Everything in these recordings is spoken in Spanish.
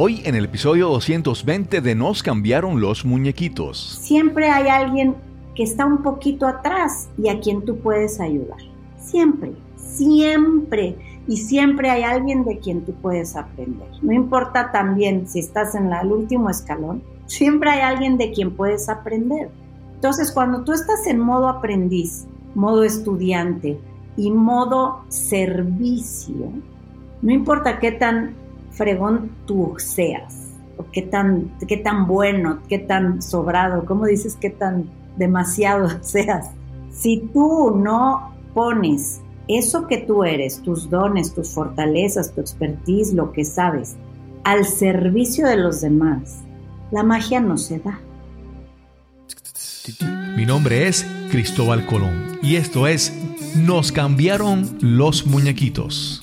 Hoy en el episodio 220 de Nos cambiaron los muñequitos. Siempre hay alguien que está un poquito atrás y a quien tú puedes ayudar. Siempre, siempre. Y siempre hay alguien de quien tú puedes aprender. No importa también si estás en el último escalón, siempre hay alguien de quien puedes aprender. Entonces, cuando tú estás en modo aprendiz, modo estudiante y modo servicio, no importa qué tan fregón tú seas, o qué tan, qué tan bueno, qué tan sobrado, ¿cómo dices qué tan demasiado seas? Si tú no pones eso que tú eres, tus dones, tus fortalezas, tu expertise, lo que sabes, al servicio de los demás, la magia no se da. Mi nombre es Cristóbal Colón y esto es Nos cambiaron los muñequitos.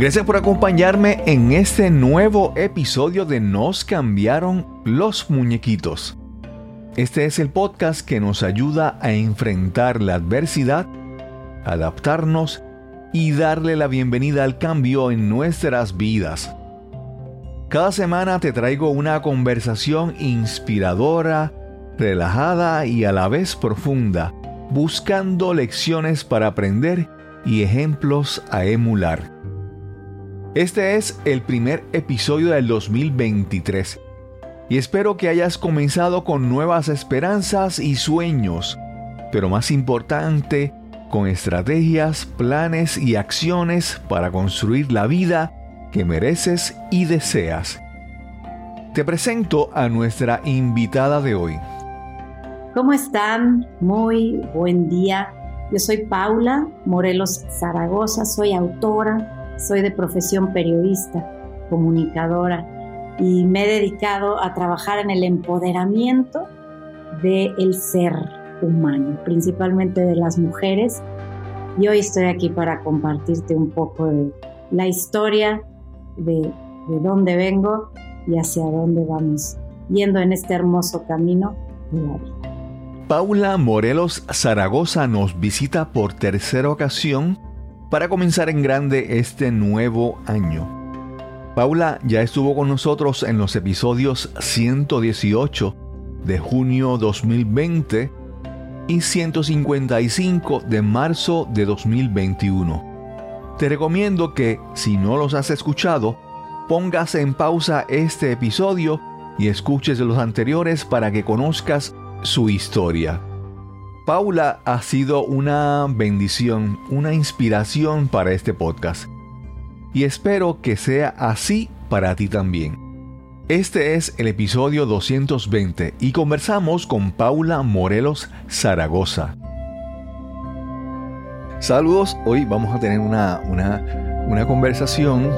Gracias por acompañarme en este nuevo episodio de Nos cambiaron los muñequitos. Este es el podcast que nos ayuda a enfrentar la adversidad, adaptarnos y darle la bienvenida al cambio en nuestras vidas. Cada semana te traigo una conversación inspiradora, relajada y a la vez profunda, buscando lecciones para aprender y ejemplos a emular. Este es el primer episodio del 2023 y espero que hayas comenzado con nuevas esperanzas y sueños, pero más importante, con estrategias, planes y acciones para construir la vida que mereces y deseas. Te presento a nuestra invitada de hoy. ¿Cómo están? Muy buen día. Yo soy Paula Morelos Zaragoza, soy autora, soy de profesión periodista, comunicadora y me he dedicado a trabajar en el empoderamiento del ser humano, principalmente de las mujeres. Y hoy estoy aquí para compartirte un poco de la historia de, de dónde vengo y hacia dónde vamos yendo en este hermoso camino de la vida. Paula Morelos Zaragoza nos visita por tercera ocasión para comenzar en grande este nuevo año. Paula ya estuvo con nosotros en los episodios 118 de junio 2020 y 155 de marzo de 2021. Te recomiendo que, si no los has escuchado, pongas en pausa este episodio y escuches los anteriores para que conozcas su historia. Paula ha sido una bendición, una inspiración para este podcast. Y espero que sea así para ti también. Este es el episodio 220 y conversamos con Paula Morelos Zaragoza. Saludos, hoy vamos a tener una, una, conversación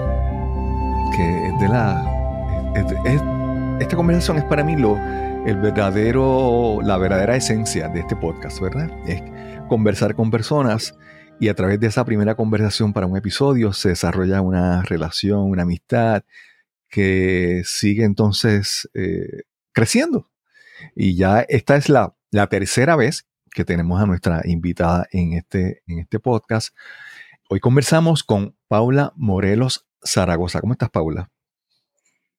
que es de la... esta conversación es para mí lo, el verdadero, la verdadera esencia de este podcast, ¿verdad? Es conversar con personas y a través de esa primera conversación para un episodio se desarrolla una relación, una amistad que sigue entonces eh, creciendo. Y ya esta es la, la tercera vez que tenemos a nuestra invitada en este, en este podcast. Hoy conversamos con Paula Morelos Zaragoza. ¿Cómo estás, Paula?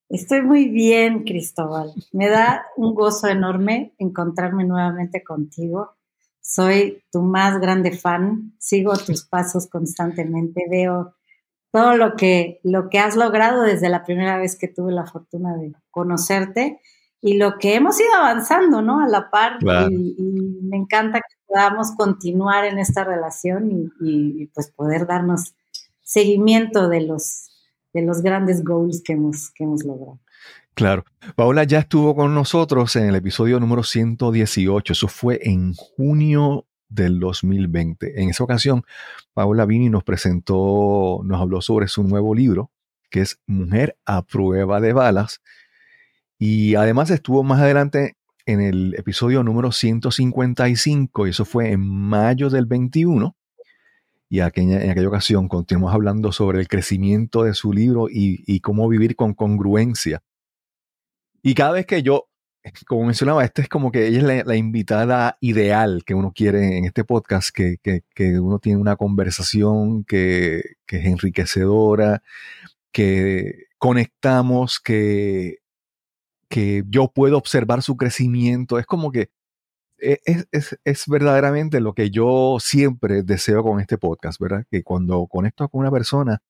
Estoy muy bien, Cristóbal. Me da un gozo enorme encontrarme nuevamente contigo. Soy tu más grande fan, sigo tus pasos constantemente, veo todo lo que, lo que has logrado desde la primera vez que tuve la fortuna de conocerte y lo que hemos ido avanzando, ¿no? A la par. Y, me encanta que podamos continuar en esta relación y, y pues poder darnos seguimiento de los de los grandes goals que hemos, que hemos logrado. Claro. Paula ya estuvo con nosotros en el episodio número 118. Eso fue en junio del 2020. En esa ocasión, Paula Vini nos presentó, nos habló sobre su nuevo libro, que es Mujer a prueba de balas. Y además estuvo más adelante en el episodio número 155 y eso fue en mayo del 21. Y aquella, en aquella ocasión continuamos hablando sobre el crecimiento de su libro y, cómo vivir con congruencia. Y cada vez que yo, como mencionaba, este es como que ella es la, invitada ideal que uno quiere en este podcast, que, que, uno tiene una conversación que, que es enriquecedora, que conectamos, que que yo puedo observar su crecimiento. Es como que e, es, verdaderamente lo que yo siempre deseo con este podcast, ¿verdad? Que cuando conecto con una persona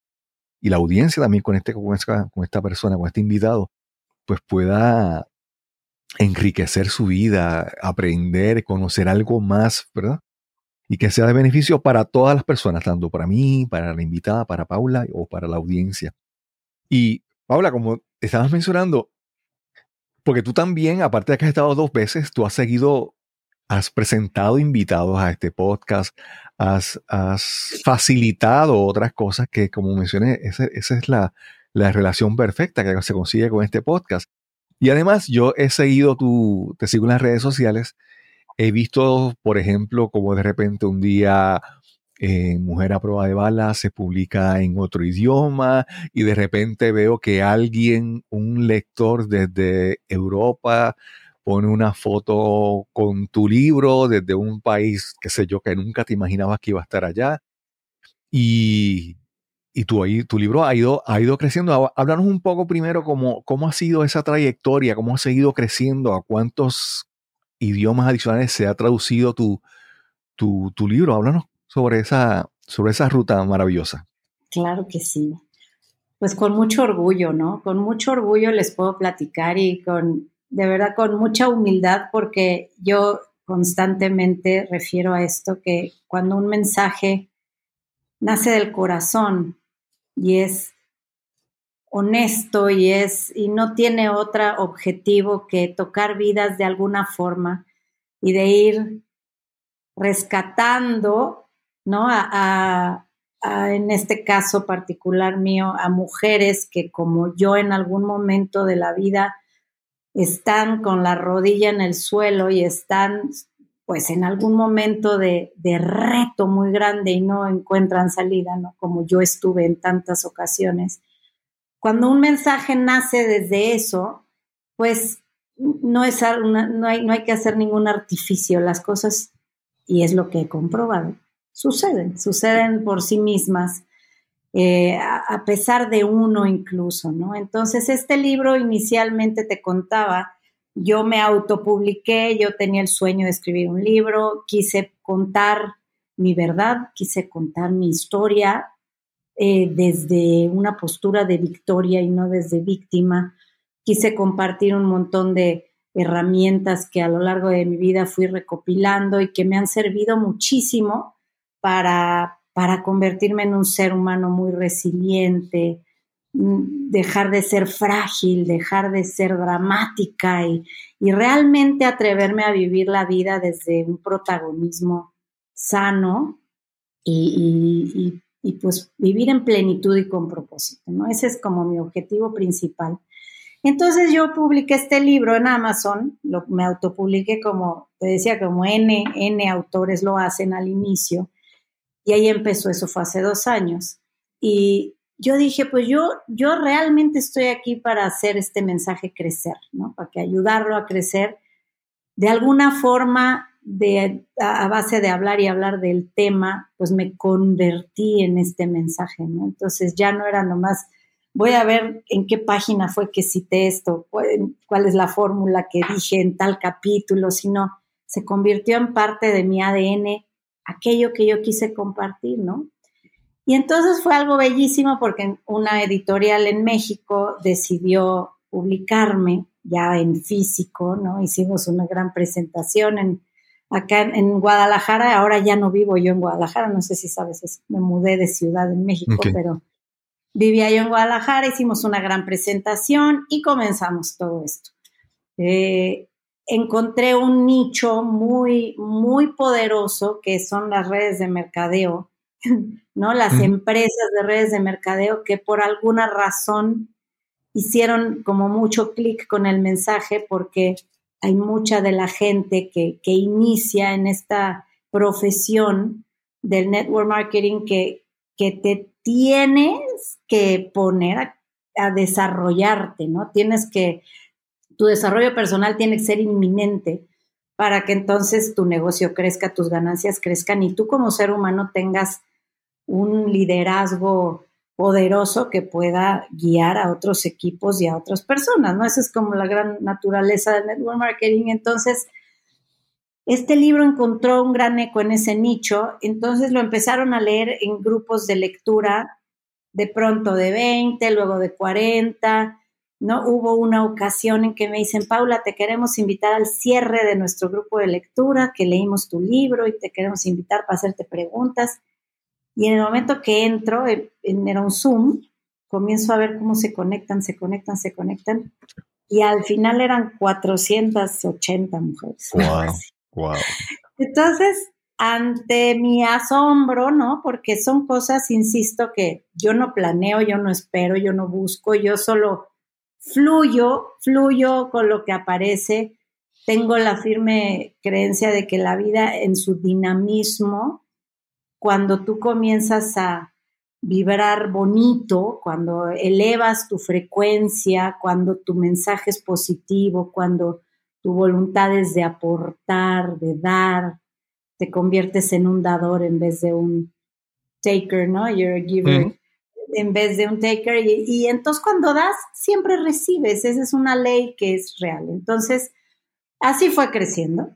y la audiencia también conecte con esta, con esta persona, con este invitado, pues pueda enriquecer su vida, aprender, conocer algo más, ¿verdad? Y que sea de beneficio para todas las personas, tanto para mí, para la invitada, para Paula o para la audiencia. Y Paula, como estabas mencionando, porque tú también, aparte de que has estado dos veces, tú has seguido, has presentado invitados a este podcast, has, facilitado otras cosas que, como mencioné, esa, es la, relación perfecta que se consigue con este podcast. Y además, yo he seguido tu, te sigo en las redes sociales, he visto, por ejemplo, como de repente un día Mujer a prueba de bala se publica en otro idioma y de repente veo que alguien, un lector desde Europa, pone una foto con tu libro desde un país, qué sé yo, que nunca te imaginabas que iba a estar allá. Y, y tu, tu libro ha ido, ha ido creciendo. Háblanos un poco primero cómo, cómo ha sido esa trayectoria, cómo ha seguido creciendo, a cuántos idiomas adicionales se ha traducido tu, tu, tu libro. Háblanos sobre esa, sobre esa ruta maravillosa. Claro que sí. Pues con mucho orgullo, ¿no? Con mucho orgullo les puedo platicar y con, de verdad, con mucha humildad porque yo constantemente refiero a esto que cuando un mensaje nace del corazón y es honesto y es y no tiene otro objetivo que tocar vidas de alguna forma y de ir rescatando ¿no? A, en este caso particular mío, a mujeres que como yo en algún momento de la vida están con la rodilla en el suelo y están pues en algún momento de, de, reto muy grande y no encuentran salida, ¿no? Como yo estuve en tantas ocasiones. Cuando un mensaje nace desde eso, pues no, es no, hay, no hay que hacer ningún artificio, las cosas, y es lo que he comprobado, suceden, suceden por sí mismas, eh, a, pesar de uno incluso, ¿no? Entonces, este libro inicialmente te contaba, yo me autopubliqué, yo tenía el sueño de escribir un libro, quise contar mi verdad, quise contar mi historia eh, desde una postura de victoria y no desde víctima, quise compartir un montón de herramientas que a lo largo de mi vida fui recopilando y que me han servido muchísimo para, para convertirme en un ser humano muy resiliente, mm, dejar de ser frágil, dejar de ser dramática y, realmente atreverme a vivir la vida desde un protagonismo sano y, pues vivir en plenitud y con propósito, ¿no? Ese es como mi objetivo principal. Entonces yo publiqué este libro en Amazon, lo, me autopubliqué como, te decía, como N, N autores lo hacen al inicio, y ahí empezó, eso fue hace dos años. Y yo dije, pues yo, yo realmente estoy aquí para hacer este mensaje crecer, ¿no? Para que ayudarlo a crecer de alguna forma, de, a, base de hablar y hablar del tema, pues me convertí en este mensaje. Entonces ya no era nomás, voy a ver en qué página fue que cité esto, cuál es la fórmula que dije en tal capítulo, sino se convirtió en parte de mi ADN aquello que yo quise compartir, ¿no? Y entonces fue algo bellísimo porque una editorial en México decidió publicarme ya en físico, ¿no? Hicimos una gran presentación en, acá en, Guadalajara, ahora ya no vivo yo en Guadalajara, no sé si sabes, me mudé de ciudad en México, pero vivía yo en Guadalajara, hicimos una gran presentación y comenzamos todo esto. Eh, encontré un nicho muy, muy poderoso que son las redes de mercadeo, ¿no? Las empresas de redes de mercadeo que por alguna razón hicieron como mucho clic con el mensaje porque hay mucha de la gente que, que inicia en esta profesión del network marketing que, que te tienes que poner a, a desarrollarte, ¿no? Tienes que, tu desarrollo personal tiene que ser inminente para que entonces tu negocio crezca, tus ganancias crezcan y tú como ser humano tengas un liderazgo poderoso que pueda guiar a otros equipos y a otras personas, ¿no? Esa es como la gran naturaleza del network marketing. Entonces, este libro encontró un gran eco en ese nicho, entonces lo empezaron a leer en grupos de lectura, de pronto de 20, luego de 40, ¿no? Hubo una ocasión en que me dicen, Paula, te queremos invitar al cierre de nuestro grupo de lectura, que leímos tu libro y te queremos invitar para hacerte preguntas. Y en el momento que entro, era un Zoom, comienzo a ver cómo se conectan, se conectan, se conectan. Y al final eran 480 mujeres. Wow, wow. Entonces, ante mi asombro, ¿no? Porque son cosas, insisto, que yo no planeo, yo no espero, yo no busco, yo solo fluyo, fluyo con lo que aparece. Tengo la firme creencia de que la vida en su dinamismo, cuando tú comienzas a vibrar bonito, cuando elevas tu frecuencia, cuando tu mensaje es positivo, cuando tu voluntad es de aportar, de dar, te conviertes en un dador en vez de un taker, ¿no? You're a giver. En vez de un taker. Y, entonces cuando das, siempre recibes. Esa es una ley que es real. Entonces, así fue creciendo.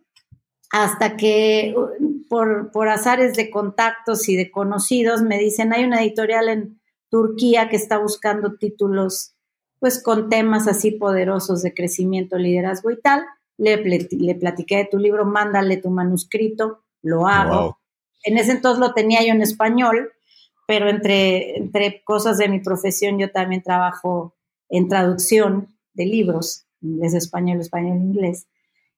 Hasta que uh, por, por azares de contactos y de conocidos me dicen, hay una editorial en Turquía que está buscando títulos pues con temas así poderosos de crecimiento, liderazgo y tal. Le, le platiqué de tu libro, mándale tu manuscrito, lo hago. En ese entonces lo tenía yo en español, pero entre, entre cosas de mi profesión yo también trabajo en traducción de libros, inglés, español, español, inglés.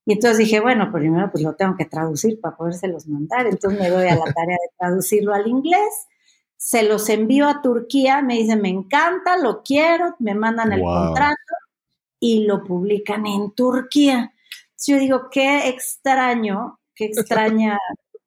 Y entonces dije, bueno, primero pues lo tengo que traducir para podérselos mandar. Entonces me doy a la tarea de traducirlo al inglés, se los envío a Turquía, me dicen, me encanta, lo quiero, me mandan el contrato y lo publican en Turquía. yo digo, qué extraño, qué extraña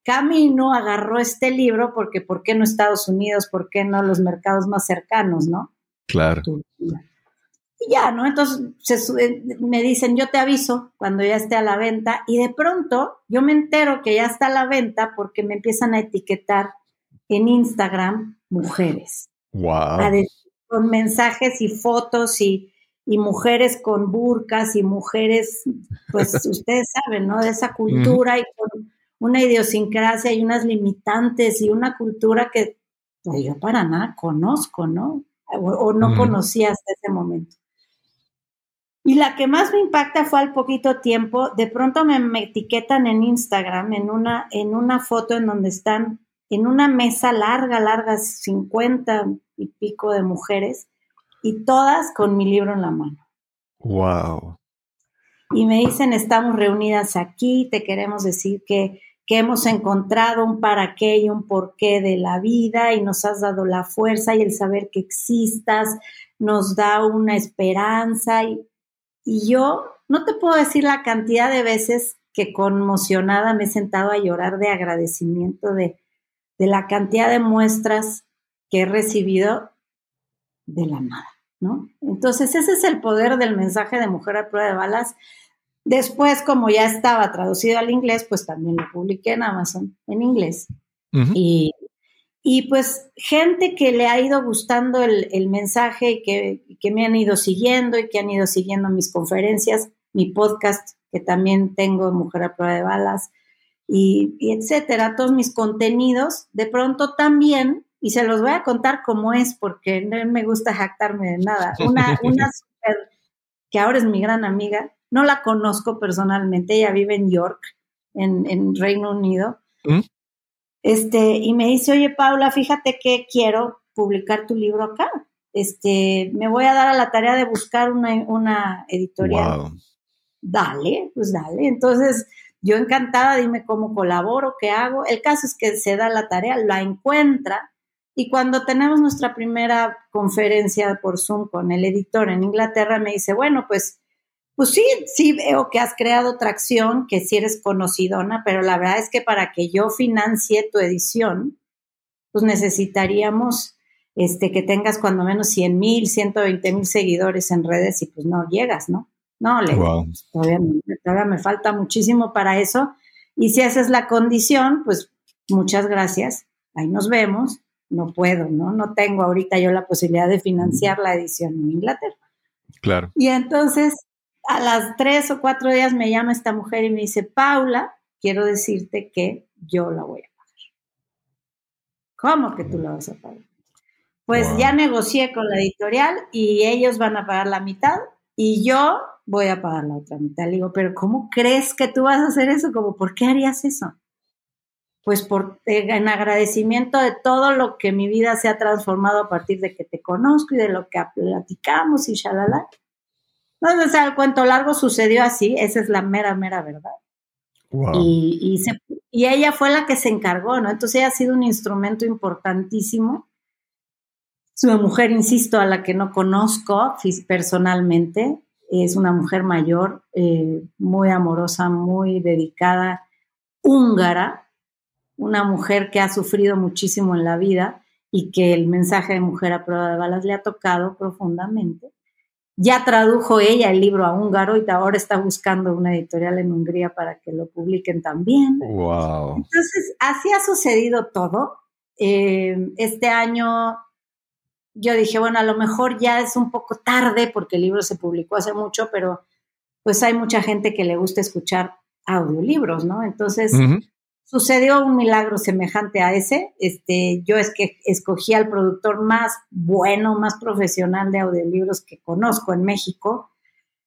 camino agarró este libro porque ¿por qué no Estados Unidos? ¿Por qué no los mercados más cercanos, no? Claro. Y ya, ¿no? Entonces eh, me dicen, yo te aviso cuando ya esté a la venta y de pronto yo me entero que ya está a la venta porque me empiezan a etiquetar en Instagram mujeres. Wow. con mensajes y fotos y, y mujeres con burcas y mujeres, pues ustedes saben, ¿no? De esa cultura y con una idiosincrasia y unas limitantes y una cultura que pues, yo para nada conozco, ¿no? O, no conocía hasta ese momento. Y la que más me impacta fue al poquito tiempo, de pronto me, etiquetan en Instagram en una, en una foto en donde están en una mesa larga, larga, 50 y pico de mujeres, y todas con mi libro en la mano. Wow. Y me dicen, estamos reunidas aquí, te queremos decir que que hemos encontrado un para qué y un porqué de la vida y nos has dado la fuerza y el saber que existas nos da una esperanza y, y yo no te puedo decir la cantidad de veces que conmocionada me he sentado a llorar de agradecimiento de, de la cantidad de muestras que he recibido de la nada, ¿no? Entonces ese es el poder del mensaje de Mujer a prueba de balas Después, como ya estaba traducido al inglés, pues también lo publiqué en Amazon en inglés. y, y, pues gente que le ha ido gustando el, el mensaje y que, que, me han ido siguiendo y que han ido siguiendo mis conferencias, mi podcast, que también tengo, Mujer a prueba de balas, y, y etcétera, todos mis contenidos, de pronto también, y se los voy a contar cómo es, porque no me gusta jactarme de nada. Una, una super, que ahora es mi gran amiga, no la conozco personalmente, ella vive en York, en, Reino Unido. ¿Mm? Este, y me dice, oye Paula, fíjate que quiero publicar tu libro acá. Este, me voy a dar a la tarea de buscar una, editorial. Dale, pues dale. Entonces, yo encantada, dime cómo colaboro, qué hago. El caso es que se da la tarea, la encuentra y cuando tenemos nuestra primera conferencia por Zoom con el editor en Inglaterra, me dice, bueno, pues Pues sí, sí veo que has creado tracción, que sí eres conocidona, pero la verdad es que para que yo financie tu edición, pues necesitaríamos este, que tengas cuando menos 100 mil, 120 mil seguidores en redes y pues no llegas, ¿no? No, le, Wow. todavía, todavía me falta muchísimo para eso. Y si esa es la condición, pues muchas gracias, ahí nos vemos. No puedo, ¿no? No tengo ahorita yo la posibilidad de financiar la edición en Inglaterra. Claro. Y entonces, a las tres o cuatro días me llama esta mujer y me dice, Paula, quiero decirte que yo la voy a pagar. ¿Cómo que tú la vas a pagar? Pues Wow. ya negocié con la editorial y ellos van a pagar la mitad y yo voy a pagar la otra mitad. Le digo, pero ¿cómo crees que tú vas a hacer eso? Como, ¿por qué harías eso? Pues por, eh, en agradecimiento de todo lo que mi vida se ha transformado a partir de que te conozco y de lo que platicamos y shalala. No, o sea, el cuento largo sucedió así, esa es la mera, mera verdad. Wow. Y, y, se- y ella fue la que se encargó, ¿no? Entonces ella ha sido un instrumento importantísimo. Es una mujer, insisto, a la que no conozco personalmente. Es una mujer mayor, eh, muy amorosa, muy dedicada, húngara, una mujer que ha sufrido muchísimo en la vida y que el mensaje de Mujer a prueba de balas le ha tocado profundamente. Ya tradujo ella el libro a húngaro y ahora está buscando una editorial en Hungría para que lo publiquen también. Wow. Entonces, así ha sucedido todo. Eh, este año yo dije, bueno, a lo mejor ya es un poco tarde porque el libro se publicó hace mucho, pero pues hay mucha gente que le gusta escuchar audiolibros, ¿no? Entonces. Sucedió un milagro semejante a ese. Este, yo es que escogí al productor más bueno, más profesional de audiolibros que conozco en México.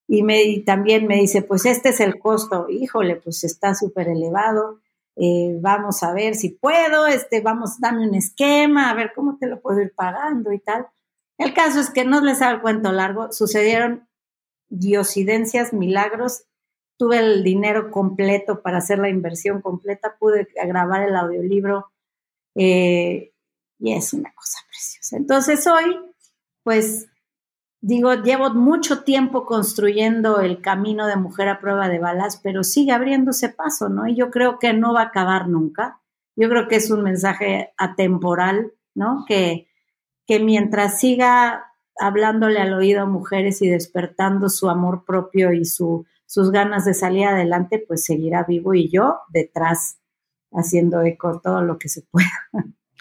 Y, me, también me dice, pues este es el costo. Híjole, pues está súper elevado. Eh, vamos a ver si puedo, este, vamos, dame un esquema, a ver cómo te lo puedo ir pagando y tal. El caso es que no les hago el cuento largo, sucedieron diosidencias, milagros tuve el dinero completo para hacer la inversión completa, pude grabar el audiolibro eh, y es una cosa preciosa. Entonces hoy, pues digo, llevo mucho tiempo construyendo el camino de mujer a prueba de balas, pero sigue abriéndose paso, ¿no? Y yo creo que no va a acabar nunca. Yo creo que es un mensaje atemporal, ¿no? Que, que mientras siga hablándole al oído a mujeres y despertando su amor propio y su, sus ganas de salir adelante, pues seguirá vivo y yo detrás haciendo eco todo lo que se pueda.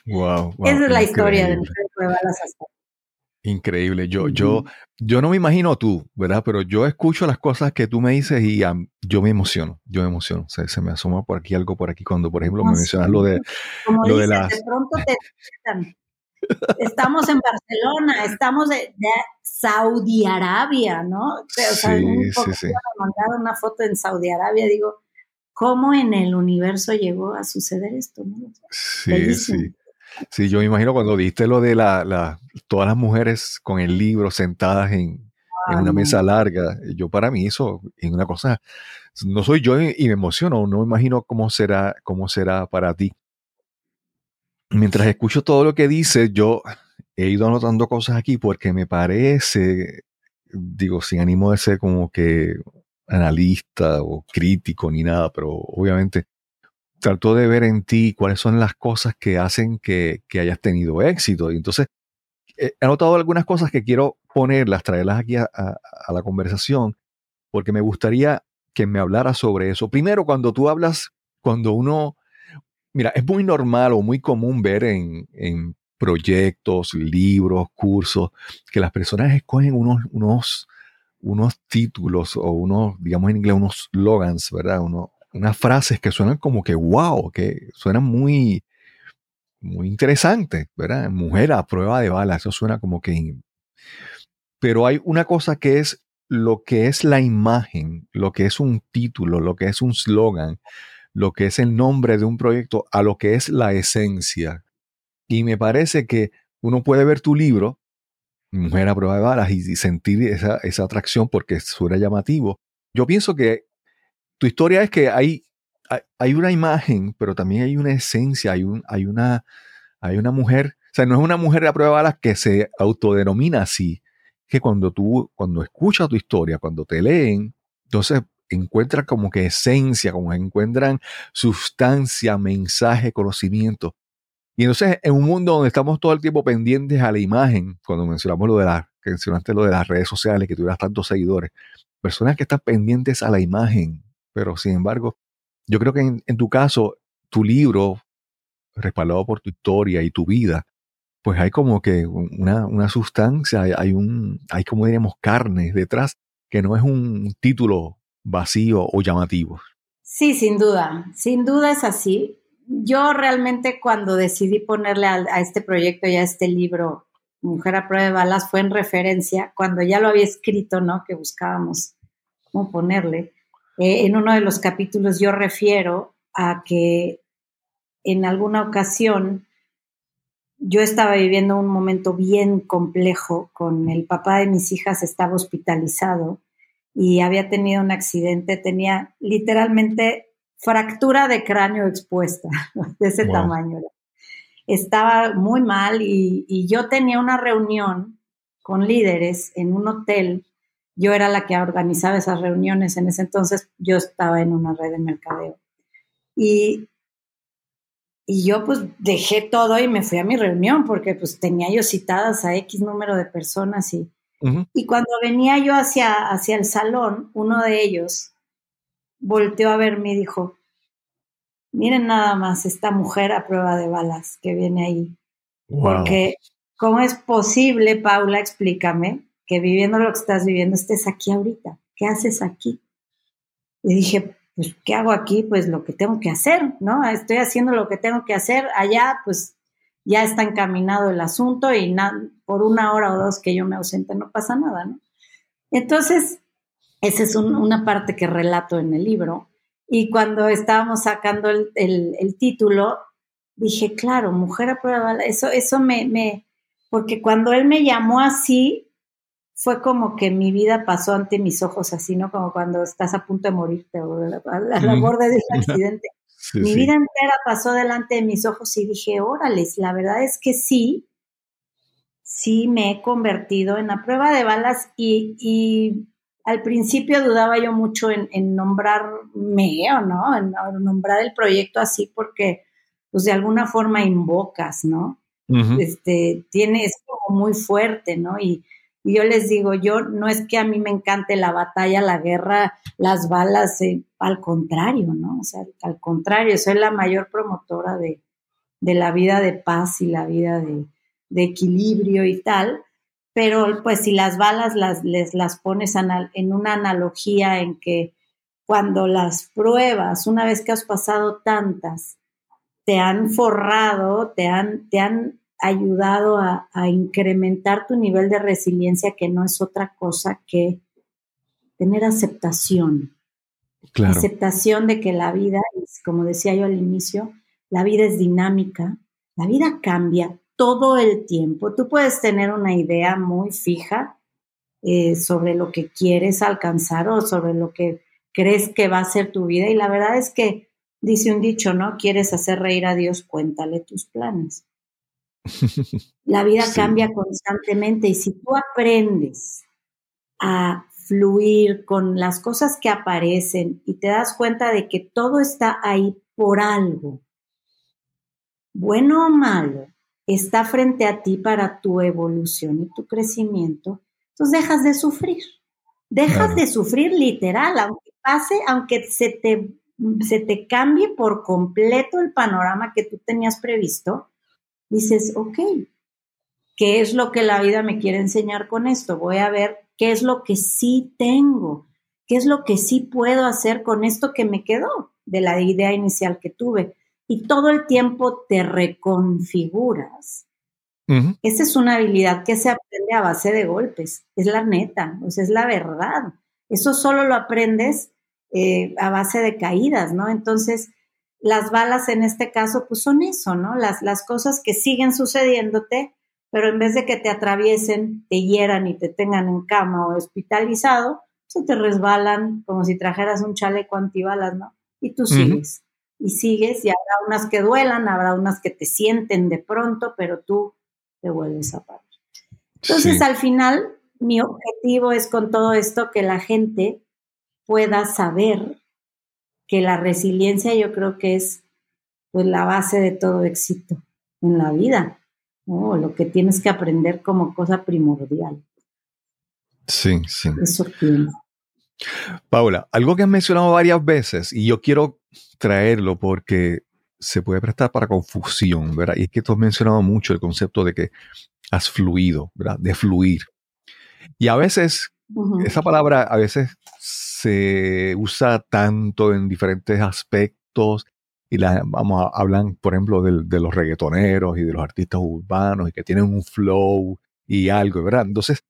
Wow, wow, Esa es la historia de de Balas hasta. Increíble. Yo, yo, yo no me imagino tú, ¿verdad? Pero yo escucho las cosas que tú me dices y yo me emociono. Yo me emociono. Se, se me asoma por aquí algo por aquí cuando, por ejemplo, me mencionas sí. lo de Como lo de dices, las- de pronto te estamos en Barcelona, estamos de, de Saudi Arabia, ¿no? O sea, Sí, un sí, poco sí. me mandaron una foto en Saudi Arabia, digo, ¿cómo en el universo llegó a suceder esto? no? Sí, Bellísimo. sí. Sí, yo me imagino cuando diste lo de la, la- todas las mujeres con el libro sentadas en, en una mesa larga, yo para mí eso es una cosa, no soy yo y me emociono, no me imagino cómo será, cómo será para ti. Mientras escucho todo lo que dices, yo he ido anotando cosas aquí porque me parece, digo, sin ánimo de ser como que analista o crítico ni nada, pero obviamente trato de ver en ti cuáles son las cosas que hacen que, hayas tenido éxito. Y entonces he anotado algunas cosas que quiero ponerlas, traerlas aquí a- a la conversación, porque me gustaría que me hablara sobre eso. Primero, cuando tú hablas, cuando uno, mira, es muy normal o muy común ver en, en proyectos, libros, cursos, que las personas escogen unos, unos, unos títulos o unos, digamos en inglés, unos slogans, ¿verdad? Uno- unas frases que suenan como que wow, que suenan muy, muy interesantes, ¿verdad? Mujer a prueba de bala, eso suena como que... Pero hay una cosa que es lo que es la imagen, lo que es un título, lo que es un slogan, lo que es el nombre de un proyecto, a lo que es la esencia. Y me parece que uno puede ver tu libro, Mujer a prueba de balas, y, y sentir esa, esa atracción porque suena llamativo. Yo pienso que tu historia es que hay, hay, hay una imagen, pero también hay una esencia, hay, un, hay, una, hay una mujer, o sea, no es una mujer a prueba de balas que se autodenomina así, que cuando tú, cuando escuchas tu historia, cuando te leen, entonces encuentran como que esencia, como encuentran sustancia, mensaje, conocimiento. Y entonces en un mundo donde estamos todo el tiempo pendientes a la imagen, cuando mencionamos lo de la, que mencionaste lo de las redes sociales, que tuvieras tantos seguidores, personas que están pendientes a la imagen, pero sin embargo, yo creo que en, tu caso, tu libro, respaldado por tu historia y tu vida, pues hay como que una, una sustancia, hay, un, hay como diríamos carne detrás, que no es un título vacío o llamativo. Sí, sin duda, sin duda es así. Yo realmente cuando decidí ponerle a, a este proyecto y a este libro Mujer a prueba de balas fue en referencia, cuando ya lo había escrito, ¿no? Que buscábamos cómo ponerle. Eh, en uno de los capítulos yo refiero a que en alguna ocasión yo estaba viviendo un momento bien complejo con el papá de mis hijas, estaba hospitalizado y había tenido un accidente, tenía literalmente fractura de cráneo expuesta, de ese wow. tamaño. Estaba muy mal y, y, yo tenía una reunión con líderes en un hotel. Yo era la que organizaba esas reuniones en ese entonces, yo estaba en una red de mercadeo. Y, y yo pues dejé todo y me fui a mi reunión porque pues tenía yo citadas a X número de personas y, y cuando venía yo hacia, hacia el salón, uno de ellos volteó a verme y dijo, miren nada más esta mujer a prueba de balas que viene ahí. Wow. Porque, ¿cómo es posible, Paula, explícame, que viviendo lo que estás viviendo estés aquí ahorita? ¿Qué haces aquí? Y dije, pues, ¿qué hago aquí? Pues lo que tengo que hacer, ¿no? Estoy haciendo lo que tengo que hacer. Allá, pues, ya está encaminado el asunto y por una hora o dos que yo me ausente no pasa nada, ¿no? Entonces, esa es un, una parte que relato en el libro. Y cuando estábamos sacando el, el, el título, dije, claro, mujer a prueba, eso, eso me, me, porque cuando él me llamó así, fue como que mi vida pasó ante mis ojos así, ¿no? Como cuando estás a punto de morirte o a la, a la borde del accidente. Sí, Mi sí. vida entera pasó delante de mis ojos y dije, órales, la verdad es que sí, sí me he convertido en la prueba de balas y, y al principio dudaba yo mucho en, en nombrarme o no, en, en, nombrar el proyecto así porque pues de alguna forma invocas, ¿no? Uh -huh. Este, tiene, es como muy fuerte, ¿no? Y, y yo les digo, yo no es que a mí me encante la batalla, la guerra, las balas, eh, al contrario, ¿no? O sea, al contrario, soy la mayor promotora de, de la vida de paz y la vida de, equilibrio y tal. Pero pues si las balas las, les, las pones en una analogía en que cuando las pruebas, una vez que has pasado tantas, te han forrado, te han, te han ayudado a, incrementar tu nivel de resiliencia, que no es otra cosa que tener aceptación. Claro. Aceptación de que la vida, como decía yo al inicio, la vida es dinámica, la vida cambia todo el tiempo. Tú puedes tener una idea muy fija eh, sobre lo que quieres alcanzar o sobre lo que crees que va a ser tu vida y la verdad es que dice un dicho, ¿no? Quieres hacer reír a Dios, cuéntale tus planes. La vida sí. cambia constantemente y si tú aprendes a fluir con las cosas que aparecen y te das cuenta de que todo está ahí por algo, bueno o malo, está frente a ti para tu evolución y tu crecimiento, entonces dejas de sufrir. Dejas claro. de sufrir literal, aunque pase, aunque se te, se te cambie por completo el panorama que tú tenías previsto, dices, ok, ¿qué es lo que la vida me quiere enseñar con esto? Voy a ver qué es lo que sí tengo, qué es lo que sí puedo hacer con esto que me quedó de la idea inicial que tuve. Y todo el tiempo te reconfiguras. Uh -huh. Esa es una habilidad que se aprende a base de golpes, es la neta, o sea, es la verdad. Eso solo lo aprendes eh, a base de caídas, ¿no? Entonces, las balas en este caso, pues son eso, ¿no? Las, las cosas que siguen sucediéndote, pero en vez de que te atraviesen, te hieran y te tengan en cama o hospitalizado, se te resbalan como si trajeras un chaleco antibalas, ¿no? Y tú sigues, uh -huh. y sigues, y habrá unas que duelan, habrá unas que te sienten de pronto, pero tú te vuelves a parar. Entonces, sí. al final, mi objetivo es con todo esto que la gente pueda saber que la resiliencia yo creo que es pues la base de todo éxito en la vida, ¿no? lo que tienes que aprender como cosa primordial. Sí, sí. Eso tiene. Paula, algo que has mencionado varias veces y yo quiero traerlo porque se puede prestar para confusión, ¿verdad? Y es que tú has mencionado mucho el concepto de que has fluido, ¿verdad? De fluir. Y a veces, esa palabra a veces se usa tanto en diferentes aspectos y la, vamos a hablar, por ejemplo, de, los reggaetoneros y de los artistas urbanos y que tienen un flow y algo, ¿verdad? Entonces,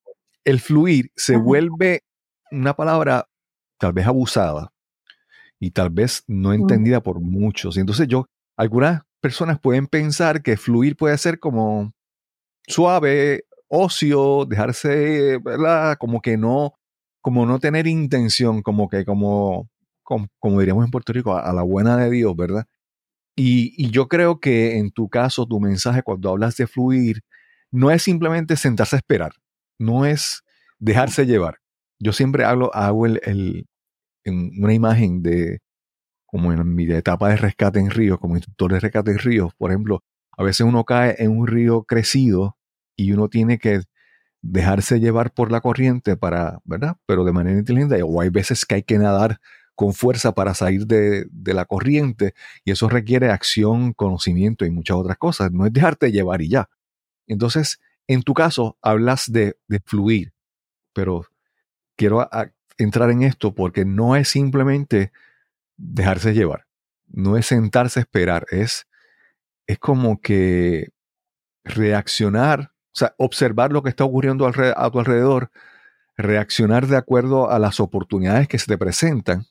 el fluir se vuelve una palabra tal vez abusada y tal vez no entendida por muchos. Y entonces yo, algunas personas pueden pensar que fluir puede ser como suave, ocio, dejarse, ¿verdad? Como que no, como no tener intención, como que como, como, diríamos en Puerto Rico, a, la buena de Dios, ¿verdad? Y, y, yo creo que en tu caso, tu mensaje cuando hablas de fluir, no es simplemente sentarse a esperar, no es dejarse llevar. Yo siempre hablo, hago el, en una imagen de, como en mi etapa de rescate en ríos, como instructor de rescate en ríos, por ejemplo, a veces uno cae en un río crecido y uno tiene que dejarse llevar por la corriente para, ¿verdad? Pero de manera inteligente, o hay veces que hay que nadar con fuerza para salir de, la corriente y eso requiere acción, conocimiento y muchas otras cosas. No es dejarte llevar y ya. Entonces, en tu caso, hablas de, de fluir, pero quiero entrar en esto porque no es simplemente dejarse llevar, no es sentarse a esperar, es, es como que reaccionar, o sea, observar lo que está ocurriendo a tu alrededor, reaccionar de acuerdo a las oportunidades que se te presentan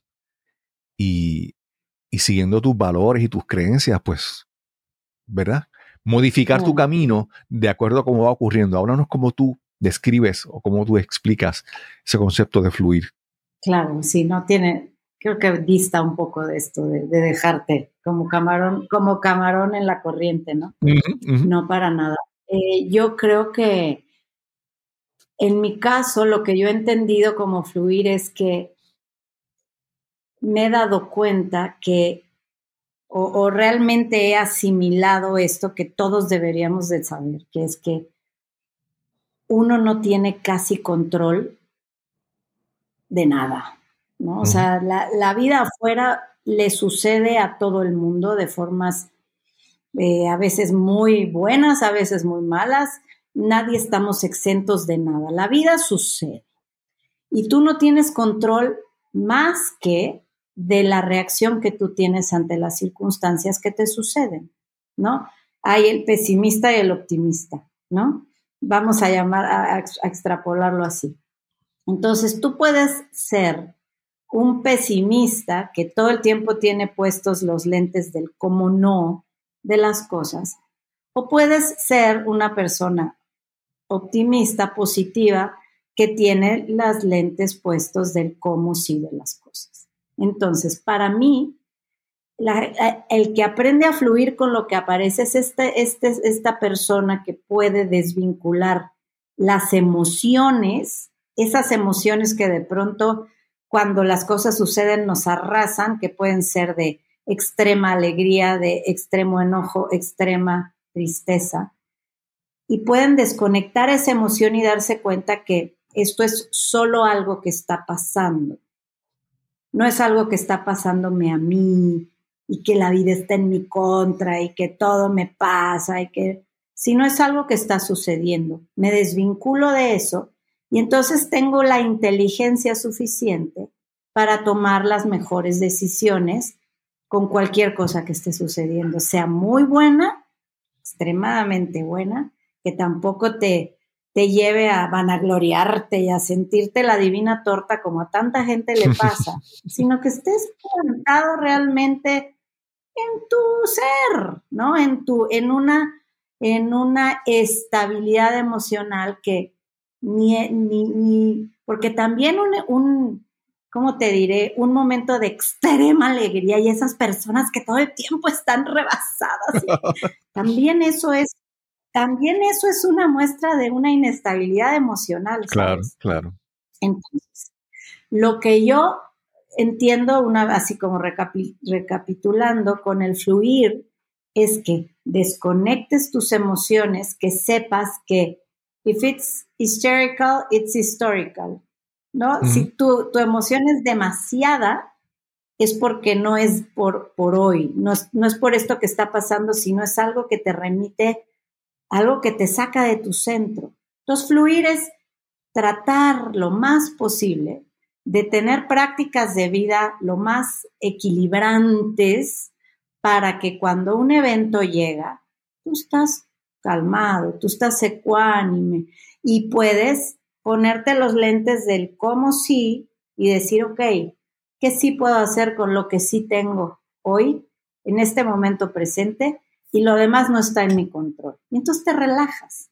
y, y siguiendo tus valores y tus creencias, pues, ¿verdad? Modificar tu camino de acuerdo a cómo va ocurriendo. Háblanos cómo tú describes o cómo tú explicas ese concepto de fluir. Claro, sí, no tiene, creo que dista un poco de esto, de, dejarte como camarón, como camarón en la corriente, ¿no? No para nada. Eh, yo creo que en mi caso, lo que yo he entendido como fluir es que me he dado cuenta que, o, o realmente he asimilado esto que todos deberíamos de saber, que es que uno no tiene casi control de nada, ¿no? O sea, la, vida afuera le sucede a todo el mundo de formas eh, a veces muy buenas, a veces muy malas. Nadie estamos exentos de nada. La vida sucede. Y tú no tienes control más que de la reacción que tú tienes ante las circunstancias que te suceden, ¿no? Hay el pesimista y el optimista, ¿no? Vamos a llamar, a, extrapolarlo así. Entonces, tú puedes ser un pesimista que todo el tiempo tiene puestos los lentes del cómo no de las cosas, o puedes ser una persona optimista, positiva, que tiene las lentes puestos del cómo sí de las cosas. Entonces, para mí, el que aprende a fluir con lo que aparece es este, este, esta persona que puede desvincular las emociones, esas emociones que de pronto cuando las cosas suceden nos arrasan, que pueden ser de extrema alegría, de extremo enojo, extrema tristeza, y pueden desconectar esa emoción y darse cuenta que esto es solo algo que está pasando. No es algo que está pasándome a mí, y que la vida está en mi contra y que todo me pasa y que si no es algo que está sucediendo, me desvinculo de eso y entonces tengo la inteligencia suficiente para tomar las mejores decisiones con cualquier cosa que esté sucediendo, sea muy buena, extremadamente buena, que tampoco te, te lleve a vanagloriarte y a sentirte la divina torta como a tanta gente le pasa, sino que estés plantado realmente en tu ser, ¿no? En tu, en una, en una estabilidad emocional que ni, ni, ni porque también un, un, ¿cómo te diré? Un momento de extrema alegría y esas personas que todo el tiempo están rebasadas. también eso es también eso es una muestra de una inestabilidad emocional. Claro, claro. Entonces, lo que yo entiendo, una, así como recapitulando con el fluir, es que desconectes tus emociones, que sepas que if it's hysterical, it's historical, ¿no? Si tu, tu, emoción es demasiada, es porque no es por, por hoy, no es, no es por esto que está pasando, sino es algo que te remite, algo que te saca de tu centro. Entonces, fluir es tratar lo más posible de tener prácticas de vida lo más equilibrantes para que cuando un evento llega, tú estás calmado, tú estás ecuánime y puedes ponerte los lentes del cómo sí y decir, ok, ¿qué sí puedo hacer con lo que sí tengo hoy, en este momento presente? Y lo demás no está en mi control. Y entonces te relajas.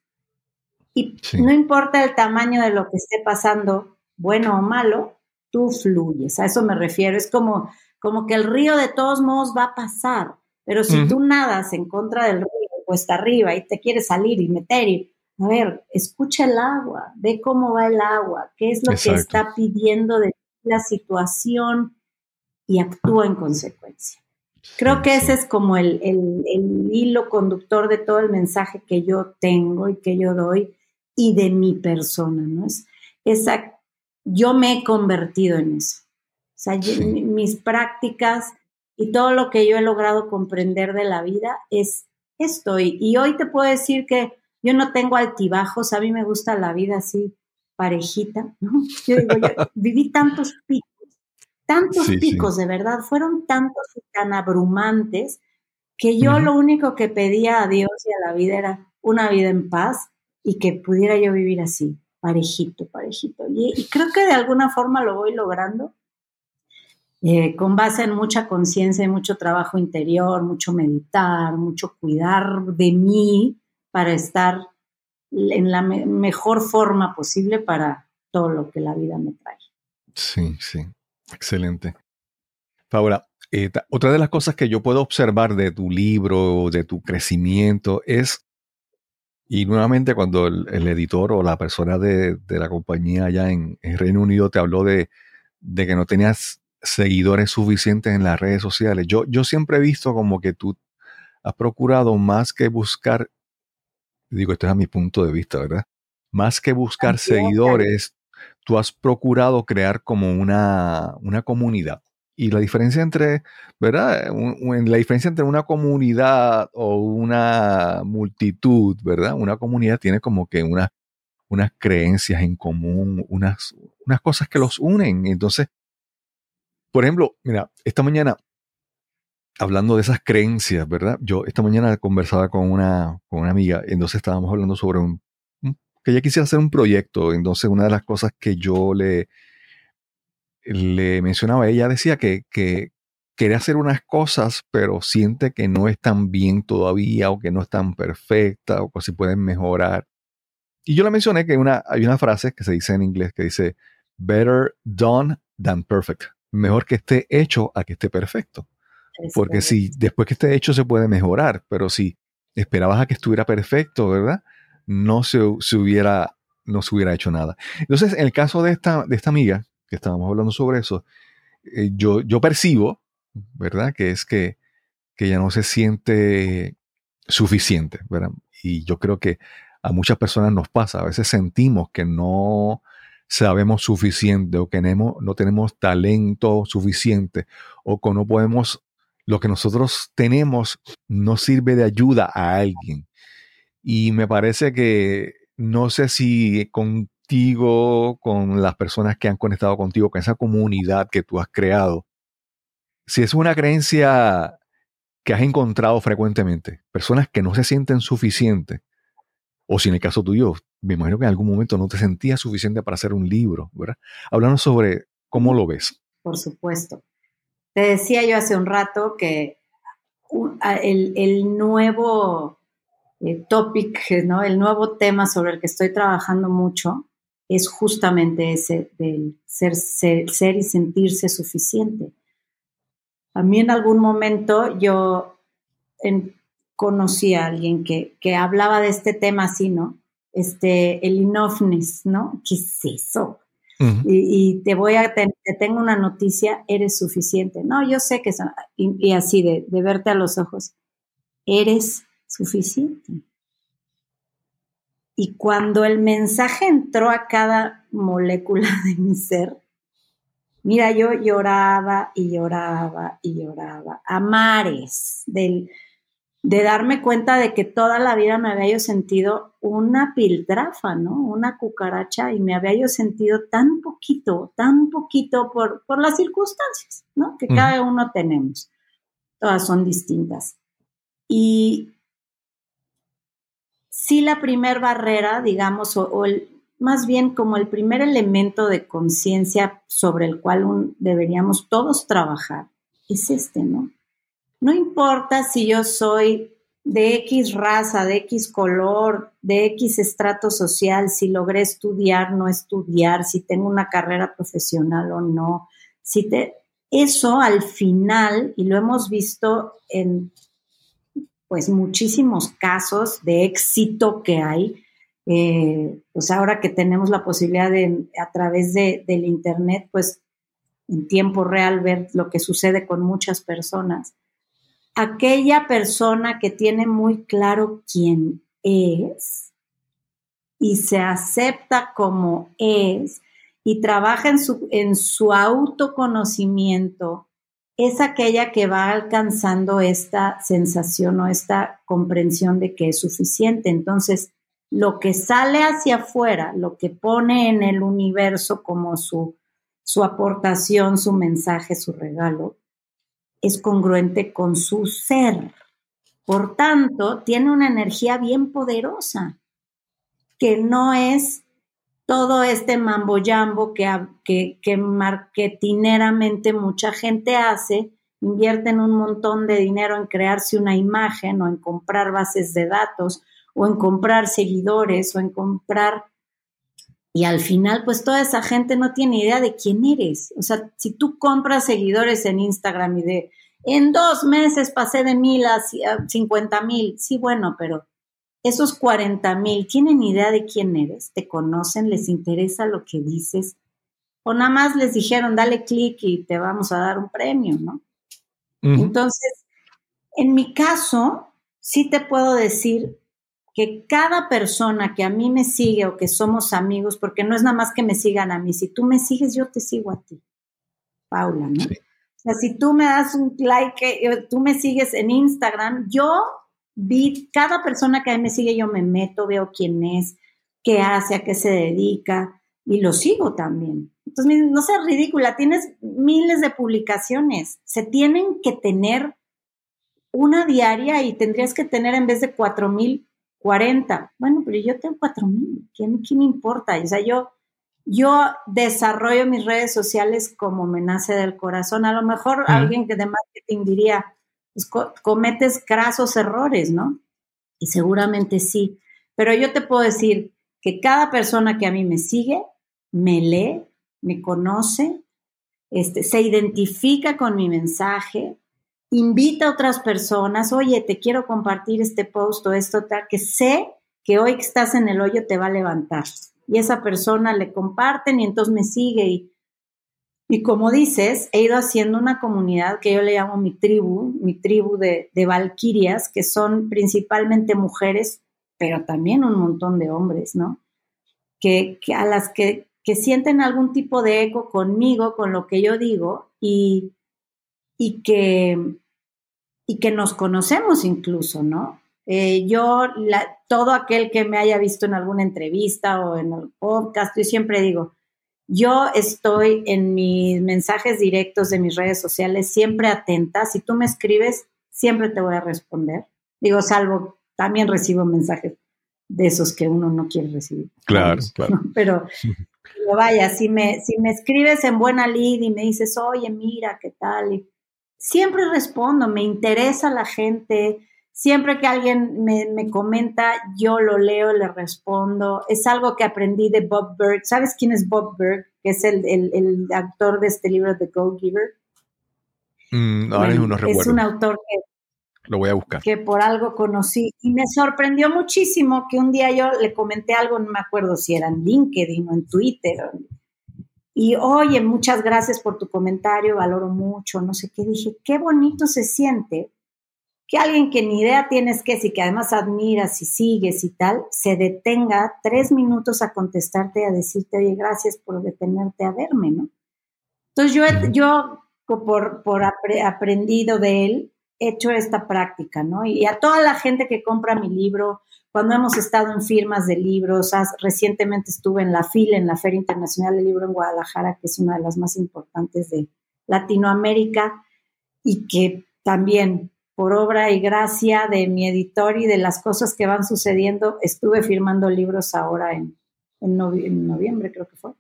Y no importa el tamaño de lo que esté pasando, bueno o malo, tú fluyes, a eso me refiero, es como, como que el río de todos modos va a pasar, pero si tú nadas en contra del río, cuesta arriba y te quieres salir y meter y, a ver, escucha el agua, ve cómo va el agua, qué es lo que está pidiendo de la situación y actúa en consecuencia. Creo que ese es como el, el, el, hilo conductor de todo el mensaje que yo tengo y que yo doy y de mi persona, ¿no? Es esa yo me he convertido en eso. O sea, mis prácticas y todo lo que yo he logrado comprender de la vida es esto. Y, hoy te puedo decir que yo no tengo altibajos, a mí me gusta la vida así parejita, ¿no? Yo digo, yo viví tantos picos, tantos picos de verdad, fueron tantos y tan abrumantes que yo lo único que pedía a Dios y a la vida era una vida en paz y que pudiera yo vivir así parejito, parejito. Y, creo que de alguna forma lo voy logrando, eh, con base en mucha conciencia y mucho trabajo interior, mucho meditar, mucho cuidar de mí para estar en la mejor forma posible para todo lo que la vida me trae. Sí, sí, excelente. Paula, eh, otra de las cosas que yo puedo observar de tu libro, de tu crecimiento, es y nuevamente cuando el, editor o la persona de, la compañía allá en, Reino Unido te habló de, que no tenías seguidores suficientes en las redes sociales, yo, yo siempre he visto como que tú has procurado más que buscar, digo, esto es a mi punto de vista, ¿verdad? Más que buscar seguidores, tú has procurado crear como una, una comunidad. Y la diferencia entre, ¿verdad? la diferencia entre una comunidad o una multitud, ¿verdad? Una comunidad tiene como que una, unas creencias en común, unas, unas cosas que los unen. Entonces, por ejemplo, mira, esta mañana, hablando de esas creencias, ¿verdad? Yo esta mañana conversaba con una, con una amiga, entonces estábamos hablando sobre un, que ella quisiera hacer un proyecto. Entonces, una de las cosas que yo le, le mencionaba, ella decía que, que quiere hacer unas cosas, pero siente que no están bien todavía o que no están perfectas o que se pueden mejorar. Y yo le mencioné que una, hay una frase que se dice en inglés que dice, better done than perfect. Mejor que esté hecho a que esté perfecto. Porque si después que esté hecho se puede mejorar, pero si esperabas a que estuviera perfecto, ¿verdad? No se, se hubiera, no se hubiera hecho nada. Entonces, en el caso de esta, de esta amiga, que estábamos hablando sobre eso, eh, yo, yo percibo, ¿verdad? Que es que, que ella no se siente suficiente, ¿verdad? Y yo creo que a muchas personas nos pasa, a veces sentimos que no sabemos suficiente o que no, no tenemos talento suficiente o que no podemos, lo que nosotros tenemos no sirve de ayuda a alguien. Y me parece que no sé si con con las personas que han conectado contigo, con esa comunidad que tú has creado, si es una creencia que has encontrado frecuentemente, personas que no se sienten suficientes, o si en el caso tuyo, me imagino que en algún momento no te sentías suficiente para hacer un libro, ¿verdad? Hablando sobre cómo lo ves. Por supuesto. Te decía yo hace un rato que el, el nuevo eh, topic, ¿no? el nuevo tema sobre el que estoy trabajando mucho es justamente ese del ser, ser, y sentirse suficiente. A mí en algún momento yo, conocí a alguien que, que hablaba de este tema así, ¿no? Este, el enoughness, ¿no? ¿Qué es eso? y, te voy a, te, tengo una noticia, eres suficiente. No, yo sé que son, y, así de, de verte a los ojos, eres suficiente. Y cuando el mensaje entró a cada molécula de mi ser, mira, yo lloraba y lloraba y lloraba a mares del, de darme cuenta de que toda la vida me había yo sentido una piltrafa, ¿no? Una cucaracha y me había yo sentido tan poquito, tan poquito por, por las circunstancias, ¿no? Que cada uno tenemos. Todas son distintas. Y sí la primer barrera, digamos, o, más bien como el primer elemento de conciencia sobre el cual deberíamos todos trabajar, es este, ¿no? No importa si yo soy de X raza, de X color, de X estrato social, si logré estudiar, no estudiar, si tengo una carrera profesional o no. Si te, eso al final, y lo hemos visto en pues muchísimos casos de éxito que hay, eh, pues ahora que tenemos la posibilidad de a través de, del internet, pues en tiempo real ver lo que sucede con muchas personas. Aquella persona que tiene muy claro quién es y se acepta como es y trabaja en su, en su autoconocimiento, es aquella que va alcanzando esta sensación o esta comprensión de que es suficiente. Entonces, lo que sale hacia afuera, lo que pone en el universo como su, su aportación, su mensaje, su regalo, es congruente con su ser. Por tanto, tiene una energía bien poderosa, que no es todo este mambo jambo que, que, que marketineramente mucha gente hace, invierten un montón de dinero en crearse una imagen o en comprar bases de datos o en comprar seguidores o en comprar y al final, pues toda esa gente no tiene idea de quién eres. O sea, si tú compras seguidores en Instagram y de, en dos meses pasé de mil a cincuenta mil, sí, bueno, pero esos cuarenta mil, ¿tienen idea de quién eres? ¿Te conocen? ¿Les interesa lo que dices? O nada más les dijeron, dale clic y te vamos a dar un premio, ¿no? Entonces, en mi caso, sí te puedo decir que cada persona que a mí me sigue o que somos amigos, porque no es nada más que me sigan a mí, si tú me sigues, yo te sigo a ti, Paula, ¿no? O sea, si tú me das un like, eh, tú me sigues en Instagram, yo vi, cada persona que a mí me sigue, yo me meto, veo quién es, qué hace, a qué se dedica, y lo sigo también. Entonces, no seas ridícula, tienes miles de publicaciones, se tienen que tener una diaria y tendrías que tener en vez de cuatro mil 40. Bueno, pero yo tengo 4000. ¿Quién, ¿Quién me importa? O sea, yo, yo desarrollo mis redes sociales como me nace del corazón. A lo mejor alguien que de marketing diría, pues, cometes grasos errores, ¿no? Y seguramente sí. Pero yo te puedo decir que cada persona que a mí me sigue, me lee, me conoce, este, se identifica con mi mensaje, invita a otras personas, oye, te quiero compartir este post o esto, tal, que sé que hoy que estás en el hoyo te va a levantar. Y esa persona le comparten y entonces me sigue. Y, y como dices, he ido haciendo una comunidad que yo le llamo mi tribu, mi tribu de, de valquirias, que son principalmente mujeres, pero también un montón de hombres, ¿no? Que, que a las que, que sienten algún tipo de eco conmigo, con lo que yo digo, y, y que, y que nos conocemos incluso, ¿no? Eh, yo, todo aquel que me haya visto en alguna entrevista o en el podcast, yo siempre digo, yo estoy en mis mensajes directos de mis redes sociales siempre atenta. Si tú me escribes, siempre te voy a responder. Digo, salvo, también recibo mensajes de esos que uno no quiere recibir. Claro, claro. Pero, pero, vaya, si me, si me escribes en buena lid y me dices, oye, mira, ¿qué tal? Y, siempre respondo, me interesa la gente, siempre que alguien me, comenta, yo lo leo, le respondo. Es algo que aprendí de Bob Berg. ¿Sabes quién es Bob Berg? Que es el, el, autor de este libro, The Go Giver. Mm, no, es un autor que Lo voy a buscar. Que por algo conocí. Y me sorprendió muchísimo que un día yo le comenté algo, no me acuerdo si era en LinkedIn o en Twitter. Y oye, muchas gracias por tu comentario, valoro mucho, no sé qué. Dije, qué bonito se siente que alguien que ni idea tienes que, si que además admiras y sigues y tal, se detenga tres minutos a contestarte y a decirte, oye, gracias por detenerte a verme, ¿no? Entonces yo, yo por, por aprendido de él, he hecho esta práctica, ¿no? Y a toda la gente que compra mi libro, cuando hemos estado en firmas de libros, recientemente estuve en la FIL, en la Feria Internacional del Libro en Guadalajara, que es una de las más importantes de Latinoamérica, y que también por obra y gracia de mi editor y de las cosas que van sucediendo, estuve firmando libros ahora en, en, noviembre, creo que fue.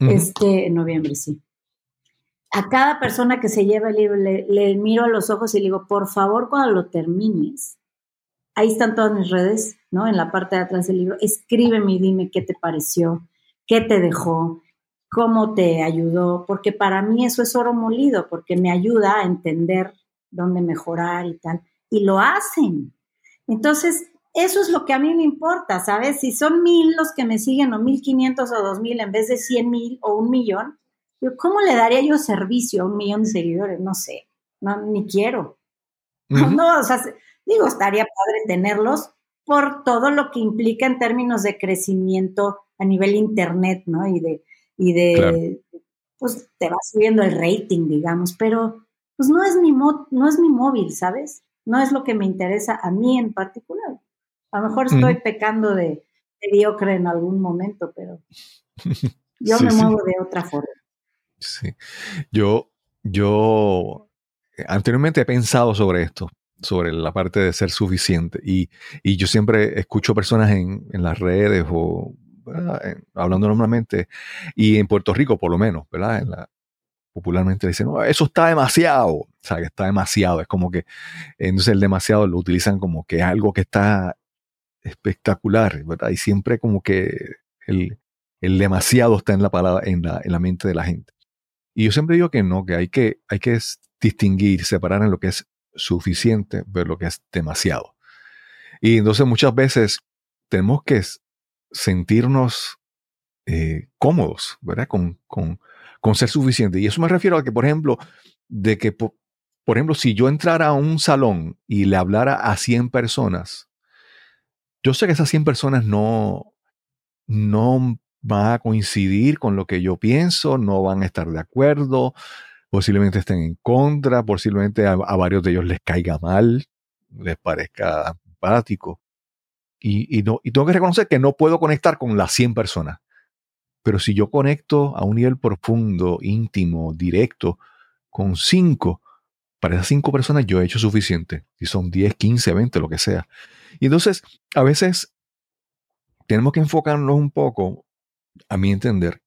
Este, en noviembre, sí a cada persona que se lleva el libro le, miro a los ojos y le digo, por favor, cuando lo termines, ahí están todas mis redes, ¿no? En la parte de atrás del libro, escríbeme y dime qué te pareció, qué te dejó, cómo te ayudó, porque para mí eso es oro molido, porque me ayuda a entender dónde mejorar y tal. Y lo hacen. Entonces, eso es lo que a mí me importa, ¿sabes? Si son mil los que me siguen o mil quinientos o dos mil en vez de cien mil o un millón, ¿cómo le daría yo servicio a un millón de seguidores? No sé, no, ni quiero. No, o sea, digo, estaría padre tenerlos por todo lo que implica en términos de crecimiento a nivel internet, ¿no? Y de, y de, pues te va subiendo el rating, digamos, pero pues no es mi, no es mi móvil, ¿sabes? No es lo que me interesa a mí en particular. A lo mejor estoy pecando de mediocre en algún momento, pero yo me muevo de otra forma. Sí. Yo, yo eh, anteriormente he pensado sobre esto, sobre la parte de ser suficiente. Y, yo siempre escucho personas en, las redes o hablando normalmente, y en Puerto Rico por lo menos, ¿verdad? En la, popularmente dicen, no, eso está demasiado, o sea, que está demasiado, es como que, entonces el demasiado lo utilizan como que es algo que está espectacular, ¿verdad? Y siempre como que el, el demasiado está en la palabra, en la, en la mente de la gente. Y yo siempre digo que no, que hay que, hay que distinguir, separar en lo que es suficiente ver lo que es demasiado. Y entonces muchas veces tenemos que sentirnos eh, cómodos, ¿verdad? Con, con, ser suficiente. Y eso me refiero a que, por ejemplo, de que, por, ejemplo, si yo entrara a un salón y le hablara a 100 personas, yo sé que esas 100 personas no, no van a coincidir con lo que yo pienso, no van a estar de acuerdo, posiblemente estén en contra, posiblemente a, varios de ellos les caiga mal, les parezca antipático. Y, no, y tengo que reconocer que no puedo conectar con las 100 personas. Pero si yo conecto a un nivel profundo, íntimo, directo, con 5, para esas 5 personas yo he hecho suficiente. Si son 10, 15, 20, lo que sea. Y entonces, a veces tenemos que enfocarnos un poco a mi entender,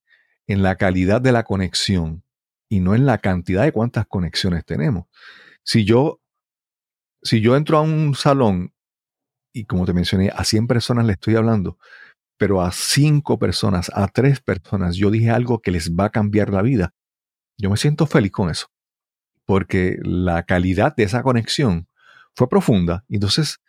en la calidad de la conexión y no en la cantidad de cuántas conexiones tenemos. Si yo, si yo entro a un salón y como te mencioné, a 100 personas le estoy hablando, pero a 5 personas, a 3 personas, yo dije algo que les va a cambiar la vida, yo me siento feliz con eso, porque la calidad de esa conexión fue profunda. Entonces,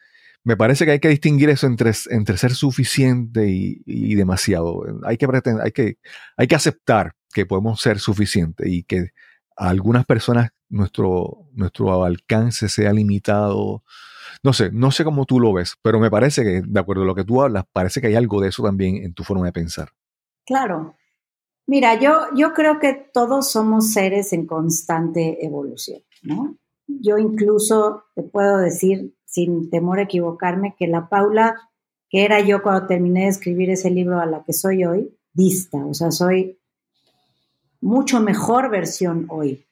me parece que hay que distinguir eso entre, entre ser suficiente y, demasiado. Hay que, pretender, hay, que, hay que aceptar que podemos ser suficientes y que a algunas personas nuestro, nuestro alcance sea limitado. No sé, no sé cómo tú lo ves, pero me parece que, de acuerdo a lo que tú hablas, parece que hay algo de eso también en tu forma de pensar. Claro. Mira, yo, yo creo que todos somos seres en constante evolución, ¿no? Yo incluso te puedo decir, sin temor a equivocarme, que la Paula que era yo cuando terminé de escribir ese libro a la que soy hoy, dista, o sea, soy mucho mejor versión hoy,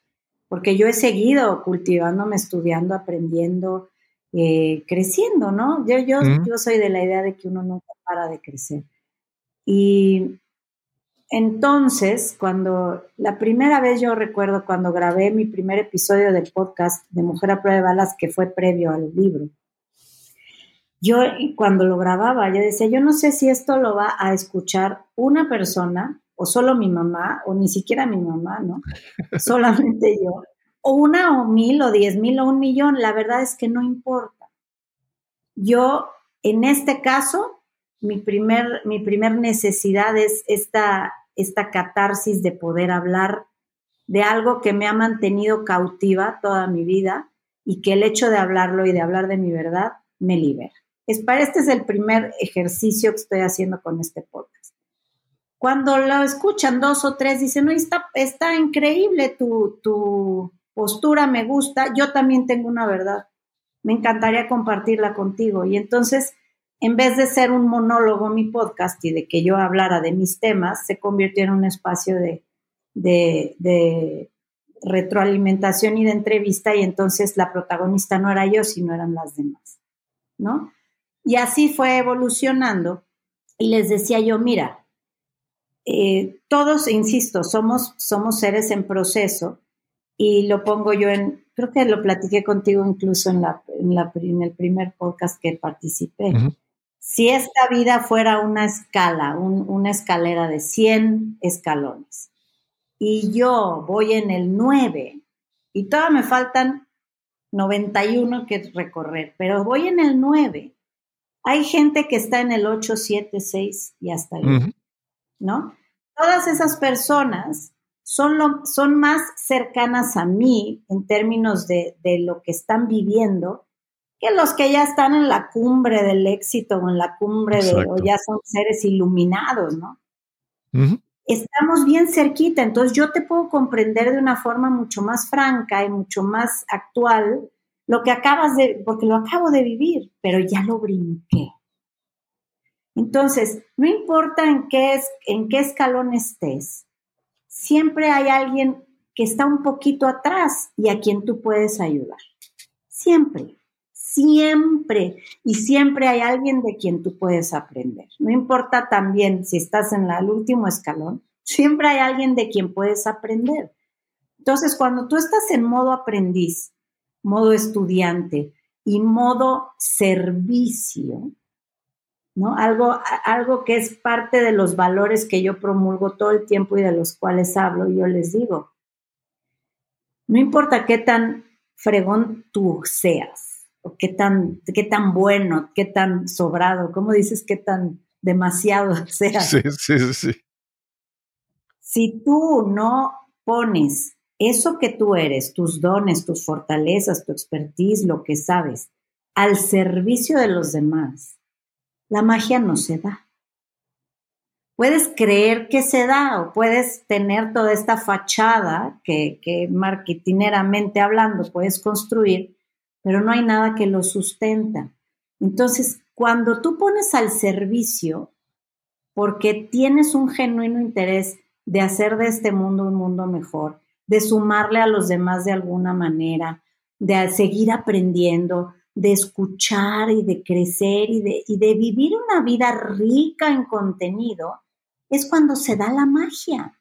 porque yo he seguido cultivándome, estudiando, aprendiendo, eh, creciendo, ¿no? Yo, yo, yo soy de la idea de que uno nunca para de crecer. Y entonces, cuando la primera vez yo recuerdo cuando grabé mi primer episodio del podcast de Mujer a prueba de balas, que fue previo al libro, yo cuando lo grababa, yo decía, yo no sé si esto lo va a escuchar una persona o solo mi mamá o ni siquiera mi mamá, ¿no? Solamente yo. O una o mil o diez mil o un millón, la verdad es que no importa. Yo, en este caso, mi primer, mi primer necesidad es esta, esta catarsis de poder hablar de algo que me ha mantenido cautiva toda mi vida y que el hecho de hablarlo y de hablar de mi verdad me libera. Es para este es el primer ejercicio que estoy haciendo con este podcast. Cuando lo escuchan dos o tres, dicen, no, está, está increíble tu, tu postura, me gusta, yo también tengo una verdad. Me encantaría compartirla contigo. Y entonces, en vez de ser un monólogo mi podcast y de que yo hablara de mis temas, se convirtió en un espacio de, de, de retroalimentación y de entrevista y entonces la protagonista no era yo, sino eran las demás, ¿no? Y así fue evolucionando y les decía yo, mira, eh, todos, insisto, somos, somos seres en proceso y lo pongo yo en, creo que lo platiqué contigo incluso en, la, en, la, en el primer podcast que participé. Si esta vida fuera una escala, un, una escalera de 100 escalones, y yo voy en el 9 y todavía me faltan 91 que recorrer, pero voy en el 9. Hay gente que está en el 8, 7, 6 y hasta ahí, ¿no? Todas esas personas son, lo, son más cercanas a mí en términos de, de, lo que están viviendo que los que ya están en la cumbre del éxito o en la cumbre de, o ya son seres iluminados, ¿no? Uh estamos bien cerquita, entonces yo te puedo comprender de una forma mucho más franca y mucho más actual lo que acabas de, porque lo acabo de vivir, pero ya lo brinqué. Entonces, no importa en qué, es, en qué escalón estés, siempre hay alguien que está un poquito atrás y a quien tú puedes ayudar. Siempre siempre y siempre hay alguien de quien tú puedes aprender. No importa también si estás en el último escalón, siempre hay alguien de quien puedes aprender. Entonces, cuando tú estás en modo aprendiz, modo estudiante y modo servicio, ¿no? Algo, algo que es parte de los valores que yo promulgo todo el tiempo y de los cuales hablo, yo les digo, no importa qué tan fregón tú seas, o qué tan, qué tan bueno, qué tan sobrado, ¿cómo dices qué tan demasiado sea? Sí, sí, sí. Si tú no pones eso que tú eres, tus dones, tus fortalezas, tu expertise, lo que sabes, al servicio de los demás, la magia no se da. Puedes creer que se da o puedes tener toda esta fachada que, que marketineramente hablando puedes construir, pero no hay nada que lo sustenta. Entonces, cuando tú pones al servicio, porque tienes un genuino interés de hacer de este mundo un mundo mejor, de sumarle a los demás de alguna manera, de seguir aprendiendo, de escuchar y de crecer y de, y de vivir una vida rica en contenido, es cuando se da la magia.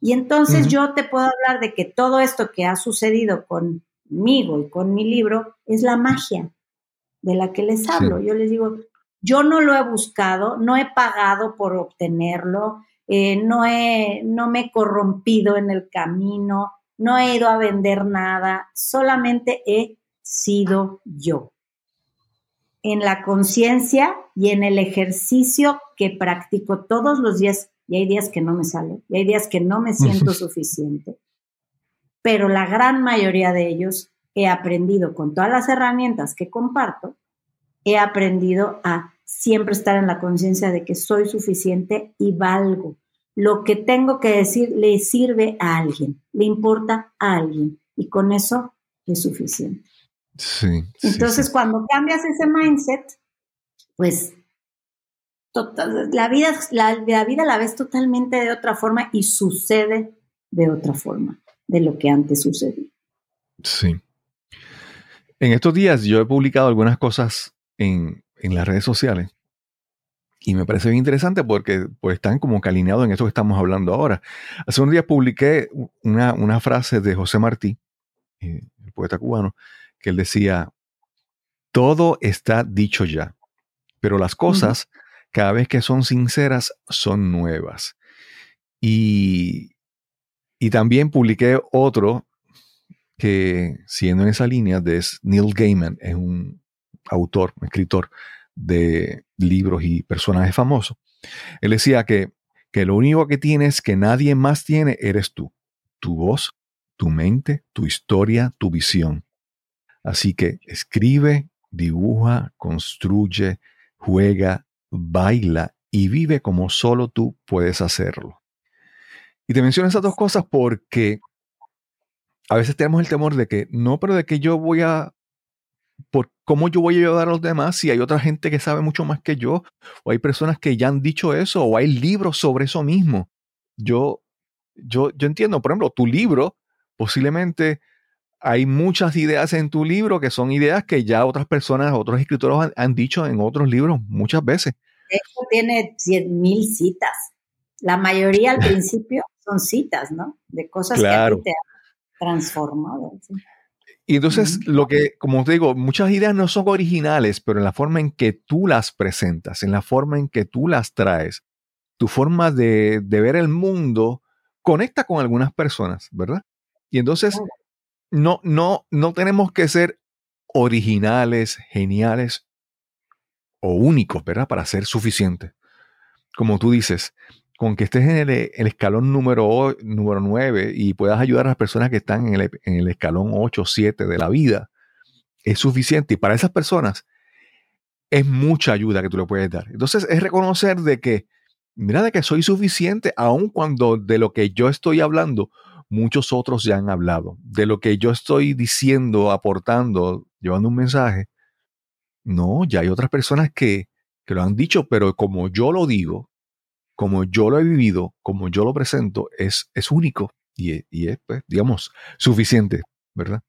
Y entonces uh -huh. yo te puedo hablar de que todo esto que ha sucedido con conmigo y con mi libro es la magia de la que les hablo. Sí. Yo les digo, yo no lo he buscado, no he pagado por obtenerlo, eh, no, he, no me he corrompido en el camino, no he ido a vender nada, solamente he sido yo. En la conciencia y en el ejercicio que practico todos los días, y hay días que no me sale, y hay días que no me siento suficiente pero la gran mayoría de ellos he aprendido con todas las herramientas que comparto, he aprendido a siempre estar en la conciencia de que soy suficiente y valgo. Lo que tengo que decir le sirve a alguien, le importa a alguien y con eso es suficiente. Sí. Entonces, sí, cuando cambias ese mindset, pues total, la, vida, la, la vida la ves totalmente de otra forma y sucede de otra forma de lo que antes sucedió. Sí. En estos días yo he publicado algunas cosas en, en las redes sociales y me parece bien interesante porque pues, están como que alineados en esto que estamos hablando ahora. Hace un día publiqué una, una frase de José Martí, eh, el poeta cubano, que él decía, todo está dicho ya, pero las cosas, uh -huh. cada vez que son sinceras, son nuevas. Y, y también publiqué otro que, siguiendo en esa línea, de Neil Gaiman, es un autor, un escritor de libros y personajes famosos. Él decía que, que lo único que tienes que nadie más tiene eres tú, tu voz, tu mente, tu historia, tu visión. Así que escribe, dibuja, construye, juega, baila y vive como solo tú puedes hacerlo. Y te menciono esas dos cosas porque a veces tenemos el temor de que no, pero de que yo voy a, por cómo yo voy a ayudar a los demás si hay otra gente que sabe mucho más que yo, o hay personas que ya han dicho eso, o hay libros sobre eso mismo. Yo, yo, yo entiendo, por ejemplo, tu libro posiblemente hay muchas ideas en tu libro que son ideas que ya otras personas, otros escritores han, dicho en otros libros muchas veces. Esto tiene 100.000 citas. La mayoría al principio son citas, ¿no? De cosas que a ti te han transformado. Y entonces, lo que, como te digo, muchas ideas no son originales, pero en la forma en que tú las presentas, en la forma en que tú las traes, tu forma de, de ver el mundo conecta con algunas personas, ¿verdad? Y entonces, no, no, no tenemos que ser originales, geniales o únicos, ¿verdad? Para ser suficientes. Como tú dices, con que estés en el, escalón número, número 9 y puedas ayudar a las personas que están en el, en el escalón 8 o 7 de la vida, es suficiente. Y para esas personas es mucha ayuda que tú le puedes dar. Entonces es reconocer de que, mira, de que soy suficiente, aun cuando de lo que yo estoy hablando muchos otros ya han hablado. De lo que yo estoy diciendo, aportando, llevando un mensaje, no, ya hay otras personas que, que lo han dicho, pero como yo lo digo, como yo lo he vivido, como yo lo presento, es, es único y, y es, pues, digamos, suficiente, ¿verdad?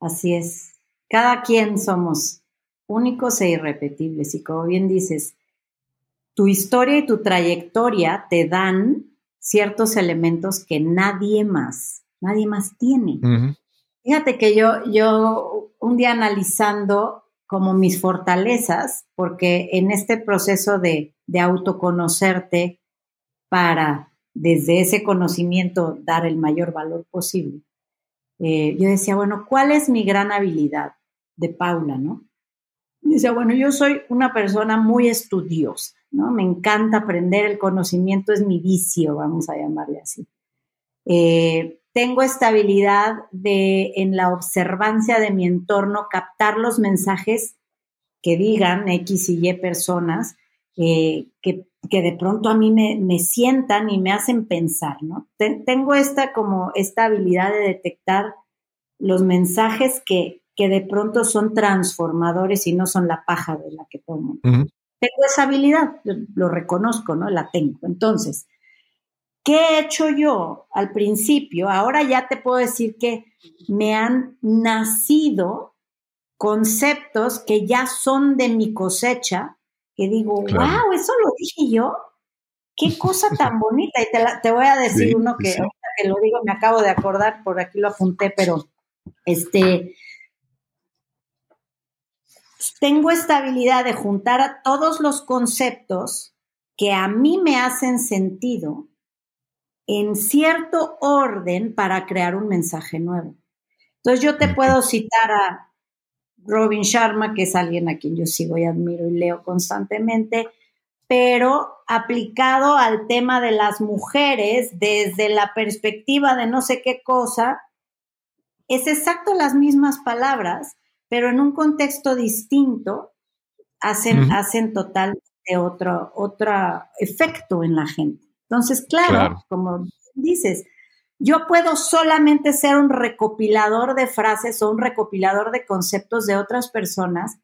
Así es. Cada quien somos únicos e irrepetibles. Y como bien dices, tu historia y tu trayectoria te dan ciertos elementos que nadie más, nadie más tiene. Fíjate que yo, yo un día analizando como mis fortalezas, porque en este proceso de, de autoconocerte para desde ese conocimiento dar el mayor valor posible, eh, yo decía, bueno, ¿cuál es mi gran habilidad de Paula, no? Dice, bueno, yo soy una persona muy estudiosa, ¿no? Me encanta aprender, el conocimiento es mi vicio, vamos a llamarle así. Eh, tengo estabilidad de, en la observancia de mi entorno, captar los mensajes que digan X y Y personas, eh, que, de pronto a mí me, sientan y me hacen pensar, ¿no? tengo esta como esta habilidad de detectar los mensajes que, que de pronto son transformadores y no son la paja de la que tomo. Tengo esa habilidad, lo reconozco, ¿no? La tengo. Entonces, ¿qué he hecho yo al principio? Ahora ya te puedo decir que me han nacido conceptos que ya son de mi cosecha, que digo, wow, eso lo dije yo. Qué cosa tan bonita. Y te, voy a decir uno que, que lo digo, me acabo de acordar, por aquí lo apunté, pero este, tengo esta habilidad de juntar a todos los conceptos que a mí me hacen sentido en cierto orden para crear un mensaje nuevo. Entonces yo te puedo citar a Robin Sharma, que es alguien a quien yo sigo y admiro y leo constantemente, pero aplicado al tema de las mujeres desde la perspectiva de no sé qué cosa, es exacto las mismas palabras, pero en un contexto distinto hacen, hacen total de otro, otro efecto en la gente. Entonces, claro, como dices, yo puedo solamente ser un recopilador de frases o un recopilador de conceptos de otras personas,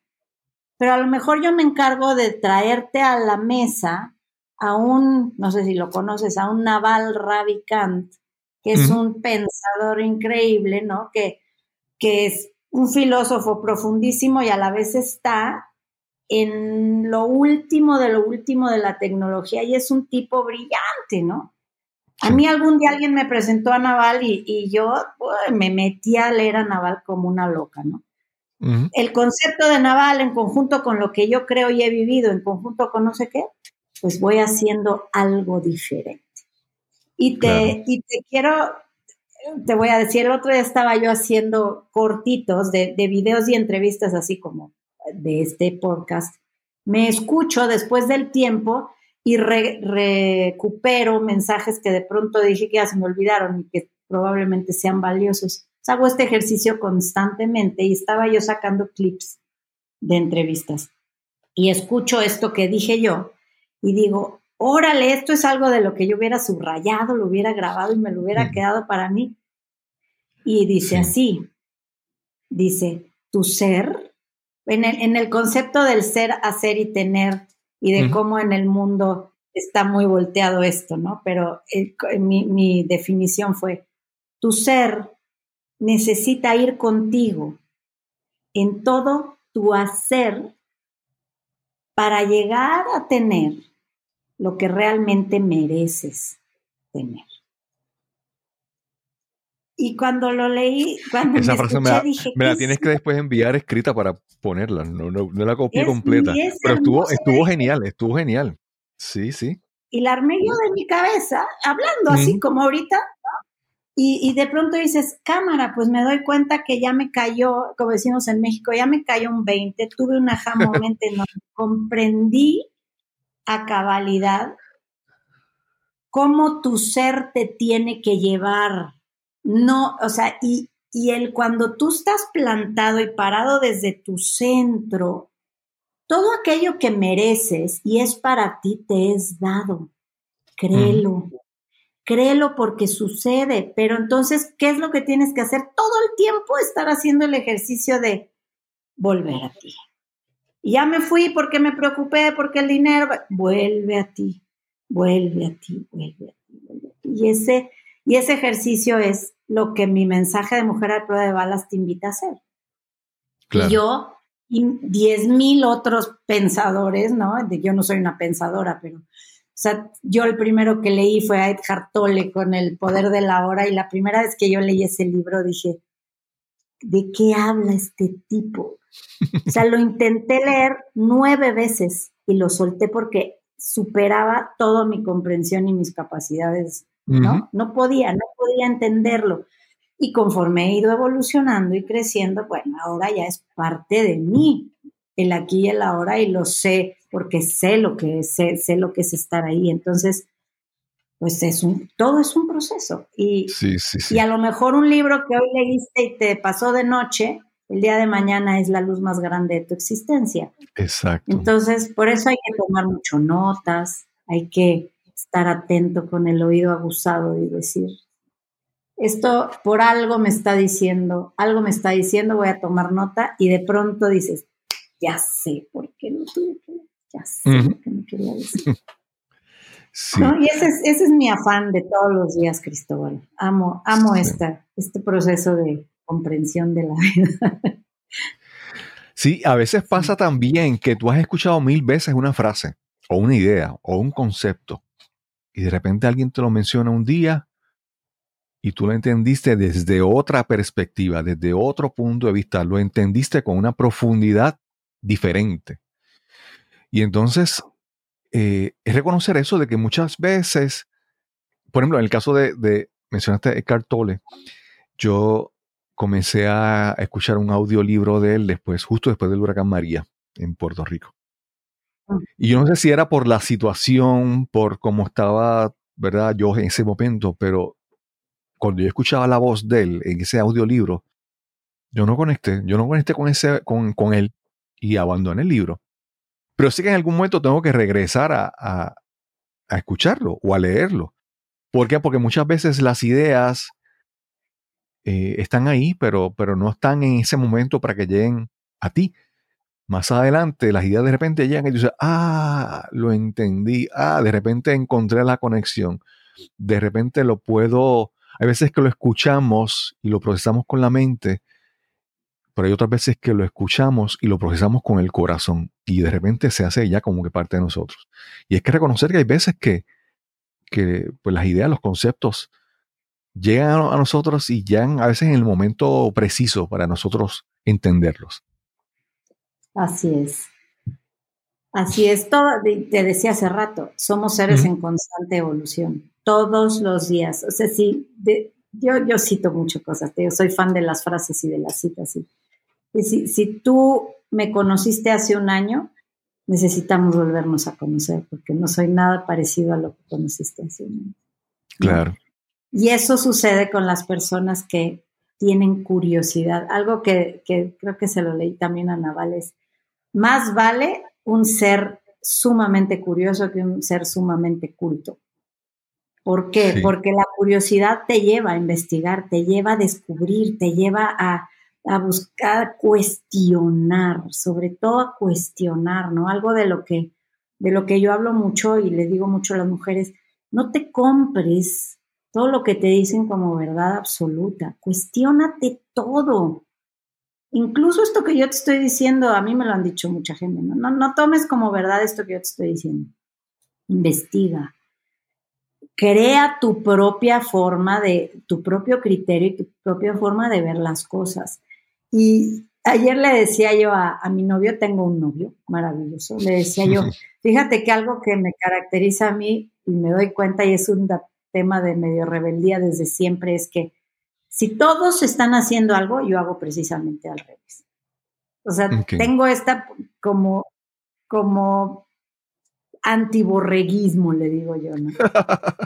pero a lo mejor yo me encargo de traerte a la mesa a un, no sé si lo conoces, a un Naval Ravikant, que es un pensador increíble, ¿no? Que, que es un filósofo profundísimo y a la vez está en lo último de lo último de la tecnología y es un tipo brillante, ¿no? A mí algún día alguien me presentó a Naval y, yo me metí a leer a Naval como una loca, ¿no? El concepto de Naval en conjunto con lo que yo creo y he vivido, en conjunto con no sé qué, pues voy haciendo algo diferente. Y te, y te quiero te voy a decir, el otro día estaba yo haciendo cortitos de, de videos y entrevistas así como de este podcast. Me escucho después del tiempo y recupero mensajes que de pronto dije que ya se me olvidaron y que probablemente sean valiosos. hago este ejercicio constantemente y estaba yo sacando clips de entrevistas y escucho esto que dije yo y digo, órale, esto es algo de lo que yo hubiera subrayado, lo hubiera grabado y me lo hubiera quedado para mí. Y dice así, dice, tu ser, en el, en el, concepto del ser, hacer y tener, y de cómo en el mundo está muy volteado esto, ¿no? Pero eh, mi, mi definición fue, tu ser necesita ir contigo en todo tu hacer para llegar a tener lo que realmente mereces tener. Y cuando lo leí, cuando Esa me frase escuché, me la, dije, me la ¿qué tienes es que después enviar escrita para ponerla. No, no, no la copié completa. es Pero estuvo, estuvo genial, estuvo genial. Sí, sí. y la armé yo de mi cabeza, hablando así como ahorita, ¿no? y, y de pronto dices, cámara, pues me doy cuenta que ya me cayó, como decimos en México, ya me cayó un 20, tuve un aha moment en donde comprendí a cabalidad cómo tu ser te tiene que llevar. No, o sea, y, y el cuando tú estás plantado y parado desde tu centro, todo aquello que mereces y es para ti te es dado. Créelo. Créelo porque sucede. Pero entonces, ¿qué es lo que tienes que hacer? Todo el tiempo estar haciendo el ejercicio de volver a ti. Y ya me fui porque me preocupé, porque el dinero, vuelve a ti, vuelve a ti, vuelve a ti, vuelve a ti. Y ese, y ese ejercicio es lo que mi mensaje de Mujer a prueba de balas te invita a hacer. Claro. Y yo y diez mil otros pensadores, ¿no? Yo no soy una pensadora, pero, o sea, yo el primero que leí fue a Edgar Tolle con El Poder de la Hora y la primera vez que yo leí ese libro dije, ¿de qué habla este tipo? O sea, lo intenté leer nueve veces y lo solté porque superaba toda mi comprensión y mis capacidades ¿no? No podía, no podía entenderlo. Y conforme he ido evolucionando y creciendo, bueno, ahora ya es parte de mí, el aquí y el ahora, y lo sé, porque sé lo que es, sé, sé lo que es estar ahí. Entonces, pues es un, todo es un proceso. Y, Sí, sí, sí. y a lo mejor un libro que hoy leíste y te pasó de noche, el día de mañana es la luz más grande de tu existencia. Exacto. Entonces, por eso hay que tomar mucho notas, hay que estar atento con el oído abusado y decir, esto por algo me está diciendo, algo me está diciendo, voy a tomar nota y de pronto dices, ya sé por qué no tuve que, ya sé lo que me quería decir. Sí. ¿no? Y ese es, ese es mi afán de todos los días, Cristóbal. Amo, amo Sí. esta, este proceso de comprensión de la vida. Sí, a veces pasa también que tú has escuchado mil veces una frase o una idea o un concepto y de repente alguien te lo menciona un día y tú lo entendiste desde otra perspectiva, desde otro punto de vista, lo entendiste con una profundidad diferente. Y entonces eh, es reconocer eso de que muchas veces, por ejemplo, en el caso de, de mencionaste Eckhart Tolle, yo comencé a escuchar un audiolibro de él después, justo después del huracán María en Puerto Rico. Mm. Y yo no sé si era por la situación, por cómo estaba, ¿verdad? Yo en ese momento, pero cuando yo escuchaba la voz de él en ese audiolibro, yo no conecté, yo no conecté con, ese, con, con él y abandoné el libro. Pero sí que en algún momento tengo que regresar a, a, escucharlo o a leerlo. ¿Por qué? Porque muchas veces las ideas eh, están ahí, pero, pero no están en ese momento para que lleguen a ti. Más adelante, las ideas de repente llegan y tú dices, ah, lo entendí, ah, de repente encontré la conexión, de repente lo puedo, hay veces que lo escuchamos y lo procesamos con la mente, pero hay otras veces que lo escuchamos y lo procesamos con el corazón y de repente se hace ya como que parte de nosotros. Y es que reconocer que hay veces que, que pues las ideas, los conceptos llegan a, a nosotros y llegan a veces en el momento preciso para nosotros entenderlos. Así es. Así es, todo, te decía hace rato, somos seres en constante evolución, todos los días. O sea, si de- yo, yo cito muchas cosas, yo soy fan de las frases y de las citas. Y si, si tú me conociste hace un año, necesitamos volvernos a conocer, porque no soy nada parecido a lo que conociste hace un año. Claro. Y eso sucede con las personas que tienen curiosidad. Algo que, que creo que se lo leí también a Naval es, más vale un ser sumamente curioso que un ser sumamente culto. ¿Por qué? Sí. Porque la curiosidad te lleva a investigar, te lleva a descubrir, te lleva a, a buscar cuestionar, sobre todo a cuestionar, ¿no? Algo de lo que de lo que yo hablo mucho y le digo mucho a las mujeres, no te compres todo lo que te dicen como verdad absoluta, cuestiónate todo. Incluso esto que yo te estoy diciendo, a mí me lo han dicho mucha gente, ¿no? No, no tomes como verdad esto que yo te estoy diciendo. Investiga. Crea tu propia forma de, tu propio criterio y tu propia forma de ver las cosas. Y ayer le decía yo a, a mi novio, tengo un novio maravilloso, le decía yo, fíjate que algo que me caracteriza a mí y me doy cuenta y es un tema de medio rebeldía desde siempre es que si todos están haciendo algo, yo hago precisamente al revés. O sea, tengo esta como, como antiborreguismo, le digo yo, ¿no?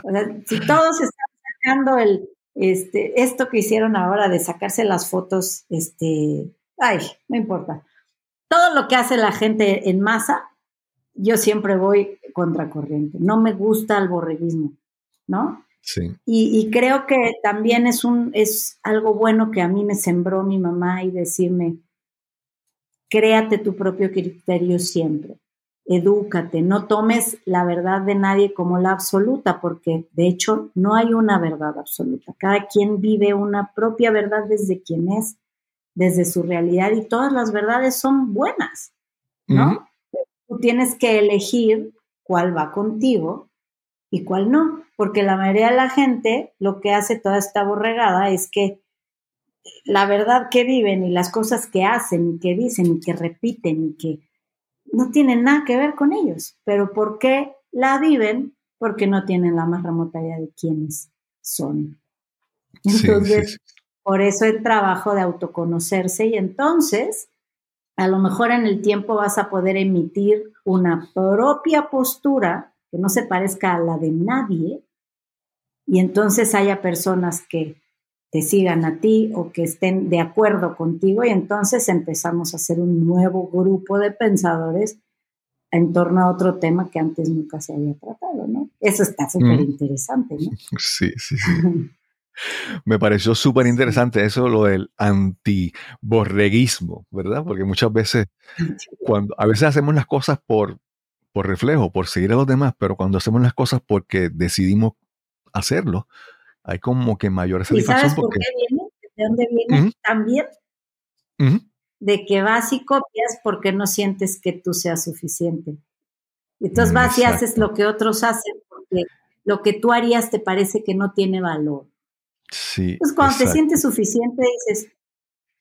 O sea, si todos están sacando el, este, esto que hicieron ahora de sacarse las fotos, este, ay, no importa. Todo lo que hace la gente en masa, yo siempre voy contracorriente. No me gusta el borreguismo, ¿no? Sí. Y, y creo que también es, un, es algo bueno que a mí me sembró mi mamá y decirme, créate tu propio criterio siempre, edúcate, no tomes la verdad de nadie como la absoluta, porque de hecho no hay una verdad absoluta. Cada quien vive una propia verdad desde quien es, desde su realidad y todas las verdades son buenas, ¿no? Tú tienes que elegir cuál va contigo y cuál no, porque la mayoría de la gente lo que hace toda esta borregada es que la verdad que viven y las cosas que hacen y que dicen y que repiten y que no tienen nada que ver con ellos, pero ¿por qué la viven? Porque no tienen la más remota idea de quiénes son. Sí, sí, Entonces, sí. por eso el trabajo de autoconocerse y entonces a lo mejor en el tiempo vas a poder emitir una propia postura que no se parezca a la de nadie y entonces haya personas que te sigan a ti o que estén de acuerdo contigo y entonces empezamos a hacer un nuevo grupo de pensadores en torno a otro tema que antes nunca se había tratado, ¿no? Eso está súper interesante, ¿no? Sí, sí, sí. Me pareció súper interesante eso, lo del antiborreguismo, ¿verdad? Porque muchas veces, cuando a veces hacemos las cosas por, por reflejo, por seguir a los demás, pero cuando hacemos las cosas porque decidimos hacerlo, hay como que mayor ¿Y satisfacción sabes por porque... qué viene? ¿De dónde viene? También de que vas y copias porque no sientes que tú seas suficiente. Entonces vas y haces Exacto. lo que otros hacen porque lo que tú harías te parece que no tiene valor. Sí, Entonces cuando te exacto. sientes suficiente dices,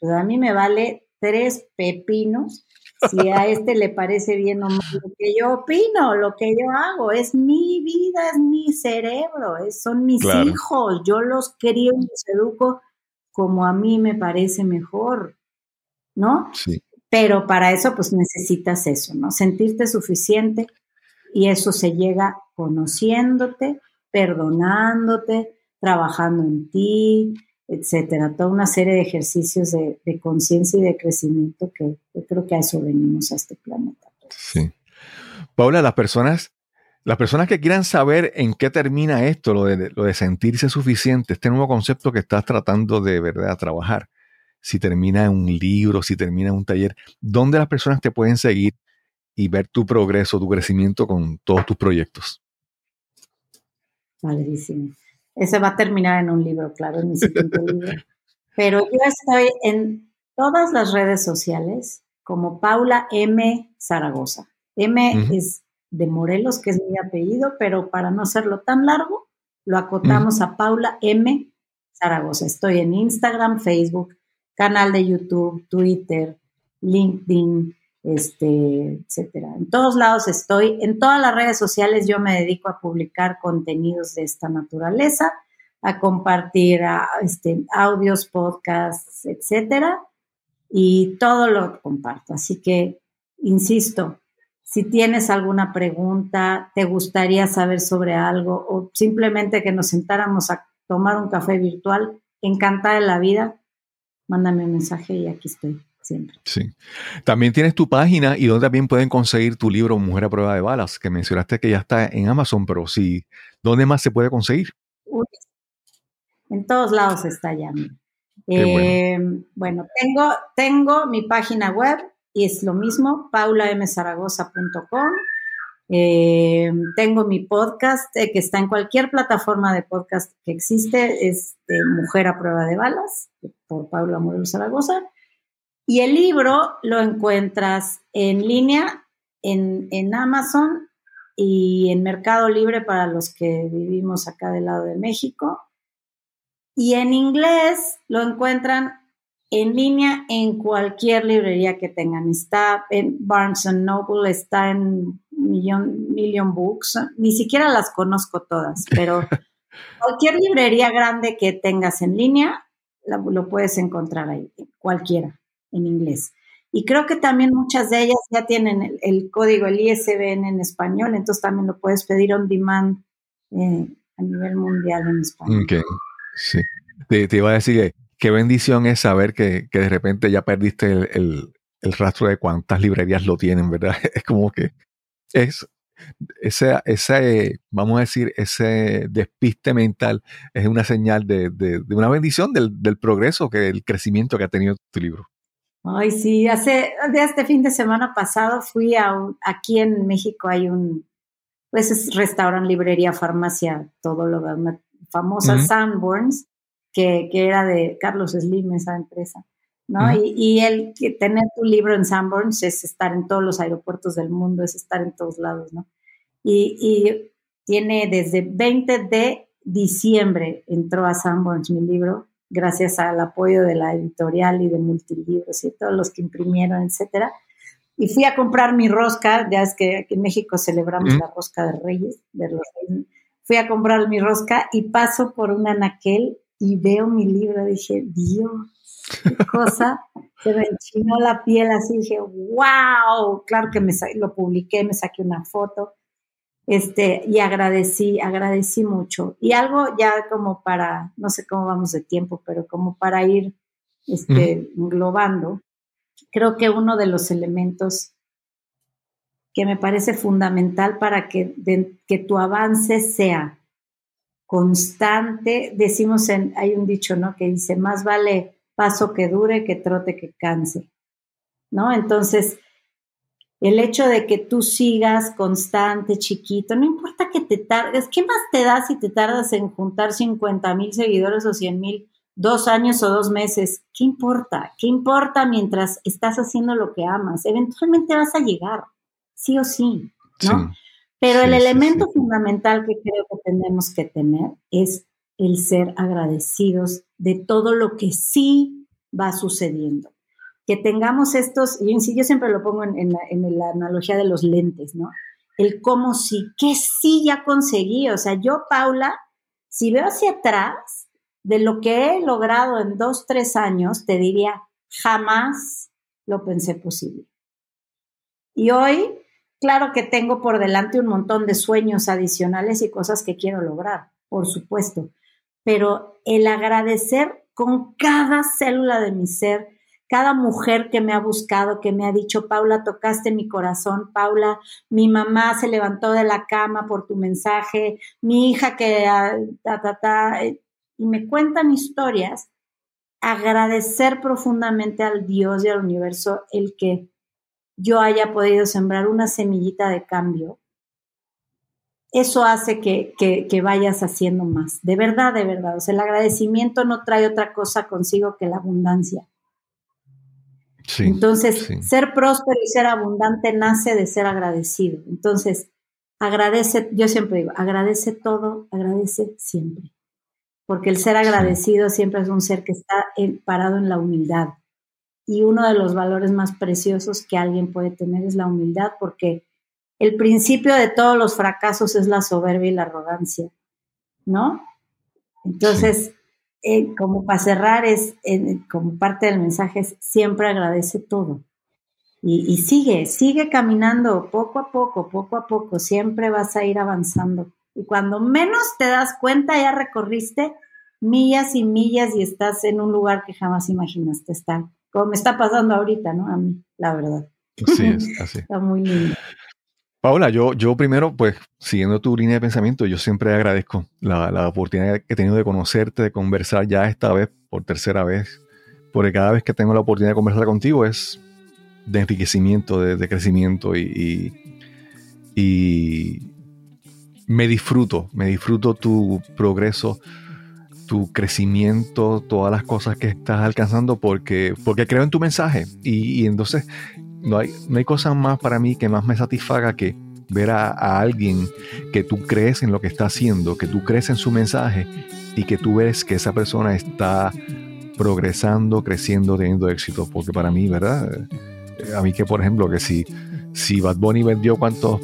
pues a mí me vale tres pepinos si a este le parece bien o mal lo que yo opino, lo que yo hago, es mi vida, es mi cerebro, es- son mis Claro. hijos, yo los crío y los educo como a mí me parece mejor, ¿no? Sí, Pero para eso pues necesitas eso, ¿no? Sentirte suficiente y eso se llega conociéndote, perdonándote, trabajando en ti, etcétera. Toda una serie de ejercicios de, de conciencia y de crecimiento que yo creo que a eso venimos a este planeta. sí. Paula, las personas, las personas que quieran saber en qué termina esto, lo de, lo de sentirse suficiente, este nuevo concepto que estás tratando de verdad trabajar, si termina en un libro, si termina en un taller, ¿dónde las personas te pueden seguir y ver tu progreso, tu crecimiento con todos tus proyectos? Padrísimo. Ese va a terminar en un libro, claro, en mi siguiente libro. Pero yo estoy en todas las redes sociales como Paula M. Zaragoza. M es de Morelos, que es mi apellido, pero para no hacerlo tan largo, lo acotamos a Paula M. Zaragoza. Estoy en Instagram, Facebook, canal de YouTube, Twitter, LinkedIn, este, etcétera. En todos lados estoy, en todas las redes sociales yo me dedico a publicar contenidos de esta naturaleza, a compartir este, audios, podcasts, etcétera, y todo lo comparto. Así que, insisto, si tienes alguna pregunta, te gustaría saber sobre algo o simplemente que nos sentáramos a tomar un café virtual, encantada de la vida, mándame un mensaje y aquí estoy siempre. Sí. También tienes tu página y donde también pueden conseguir tu libro Mujer a prueba de balas, que mencionaste que ya está en Amazon, pero sí, ¿dónde más se puede conseguir? en todos lados está ya. Eh, bueno. tengo, tengo mi página web y es lo mismo, paulamzaragoza.com. Eh, tengo mi podcast eh, que está en cualquier plataforma de podcast que existe, es Mujer a prueba de balas, por Paula Morelos Zaragoza. Y el libro lo encuentras en línea en, en, Amazon y en Mercado Libre para los que vivimos acá del lado de México. Y en inglés lo encuentran en línea en cualquier librería que tengan. Está en Barnes Noble, está en Million, Million Books, ni siquiera las conozco todas, pero cualquier librería grande que tengas en línea lo puedes encontrar ahí, cualquiera en inglés. Y creo que también muchas de ellas ya tienen el, código, el ISBN en español, entonces también lo puedes pedir on demand eh, a nivel mundial en español. Okay. Sí. Te, iba a decir que qué bendición es saber que, de repente ya perdiste el, rastro de cuántas librerías lo tienen, ¿verdad? Es como que es ese, ese, vamos a decir, ese despiste mental es una señal de, de, una bendición del, del, progreso, que el crecimiento que ha tenido tu libro. Ay, sí, hace, de este fin de semana pasado fui a un, aquí en México hay un, pues es restaurante, librería, farmacia, todo lo demás, famosa Sanborns, que, que, era de Carlos Slim, esa empresa, ¿no? y, y, el que tener tu libro en Sanborns es estar en todos los aeropuertos del mundo, es estar en todos lados, ¿no? Y, y tiene desde 20 de diciembre entró a Sanborns mi libro gracias al apoyo de la editorial y de multilibros y todos los que imprimieron, etcétera. Y fui a comprar mi rosca, ya es que aquí en México celebramos la rosca de Reyes, de los Fui a comprar mi rosca y paso por un anaquel y veo mi libro. Dije, Dios, qué cosa. Se me enchinó la piel así. Dije, wow. Claro que me lo publiqué, me saqué una foto este, y agradecí, agradecí mucho. Y algo ya como para, no sé cómo vamos de tiempo, pero como para ir este, englobando, creo que uno de los elementos que me parece fundamental para que, que tu avance sea constante, decimos en, hay un dicho, ¿no? Que dice, más vale paso que dure que trote que canse, ¿no? Entonces, el hecho de que tú sigas constante, chiquito, no importa que te tardes, ¿qué más te da si te tardas en juntar 50 mil seguidores o 100 mil, dos años o dos meses? ¿Qué importa? ¿Qué importa mientras estás haciendo lo que amas? Eventualmente vas a llegar, sí o sí, ¿no? Pero el elemento fundamental que creo que tenemos que tener es el ser agradecidos de todo lo que sí va sucediendo que tengamos estos, yo, yo siempre lo pongo en, la, analogía de los lentes, ¿no? El cómo sí, que sí ya conseguí. O sea, yo, Paula, si veo hacia atrás de lo que he logrado en dos, tres años, te diría, jamás lo pensé posible. Y hoy, claro que tengo por delante un montón de sueños adicionales y cosas que quiero lograr, por supuesto, pero el agradecer con cada célula de mi ser, cada mujer que me ha buscado, que me ha dicho, Paula, tocaste mi corazón, Paula, mi mamá se levantó de la cama por tu mensaje, mi hija que, ah, eh, y me cuentan historias, agradecer profundamente al Dios y al universo el que yo haya podido sembrar una semillita de cambio. Eso hace que, que, que vayas haciendo más, de verdad, de verdad. O sea, el agradecimiento no trae otra cosa consigo que la abundancia entonces, ser próspero y ser abundante nace de ser agradecido. Entonces, agradece, yo siempre digo, agradece todo, agradece siempre. Porque el ser agradecido siempre es un ser que está parado en la humildad. Y uno de los valores más preciosos que alguien puede tener es la humildad, porque el principio de todos los fracasos es la soberbia y la arrogancia, ¿no? Entonces, eh, como para cerrar, es eh, como parte del mensaje, es siempre agradece todo. Y, y, sigue, sigue caminando poco a poco, poco a poco, siempre vas a ir avanzando. Y cuando menos te das cuenta, ya recorriste millas y millas y estás en un lugar que jamás imaginaste estar. Como me está pasando ahorita, ¿no? A mí, la verdad. Así es, así. está muy lindo. Paula, yo, yo primero, pues, siguiendo tu línea de pensamiento, yo siempre agradezco la, la, oportunidad que he tenido de conocerte, de conversar ya esta vez, por tercera vez, porque cada vez que tengo la oportunidad de conversar contigo es de enriquecimiento, de, crecimiento y, y, me disfruto, me disfruto tu progreso, tu crecimiento, todas las cosas que estás alcanzando porque, porque creo en tu mensaje y entonces no hay, no hay cosa más para mí que más me satisfaga que ver a, alguien que tú crees en lo que está haciendo, que tú crees en su mensaje y que tú ves que esa persona está progresando, creciendo, teniendo éxito. Porque para mí, ¿verdad? A mí que, por ejemplo, que si, si Bad Bunny vendió cuántos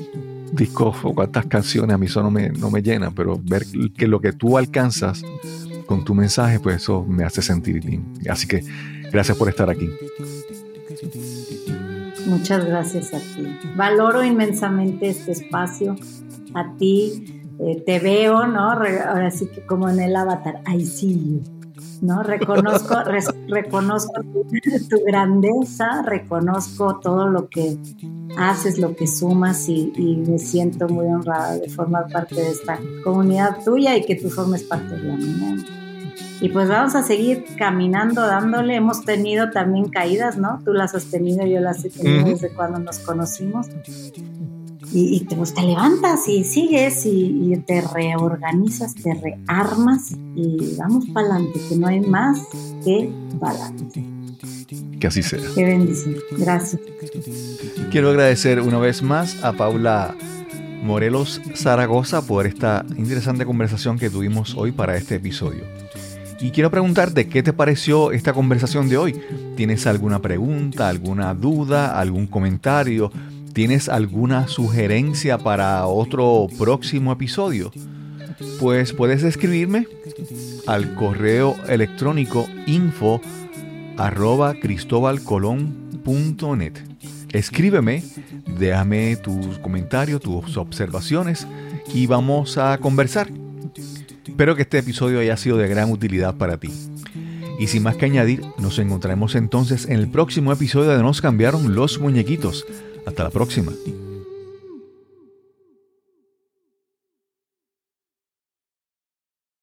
discos o cuántas canciones, a mí eso no me, no me llena, pero ver que lo que tú alcanzas con tu mensaje, pues eso me hace sentir bien. Así que gracias por estar aquí. Muchas gracias a ti. Valoro inmensamente este espacio. A ti eh, te veo, ¿no? Ahora sí que como en el avatar, I see you. ¿no? Reconozco, res, reconozco tu, tu, grandeza, reconozco todo lo que haces, lo que sumas y, y, me siento muy honrada de formar parte de esta comunidad tuya y que tú formes parte de la mía. Y pues vamos a seguir caminando, dándole. Hemos tenido también caídas, ¿no? Tú las has tenido, yo las he tenido uh -huh. desde cuando nos conocimos. Y, y te, pues, te, levantas y sigues y, y, te reorganizas, te rearmas y vamos para adelante, que no hay más que para adelante. Que así sea. Qué bendición. Gracias. Quiero agradecer una vez más a Paula Morelos Zaragoza por esta interesante conversación que tuvimos hoy para este episodio. Y quiero preguntarte qué te pareció esta conversación de hoy. ¿Tienes alguna pregunta, alguna duda, algún comentario? ¿Tienes alguna sugerencia para otro próximo episodio? Pues puedes escribirme al correo electrónico info arroba cristobalcolón.net. Escríbeme, déjame tus comentarios, tus observaciones y vamos a conversar. Espero que este episodio haya sido de gran utilidad para ti. Y sin más que añadir, nos encontraremos entonces en el próximo episodio de Nos cambiaron los muñequitos. Hasta la próxima.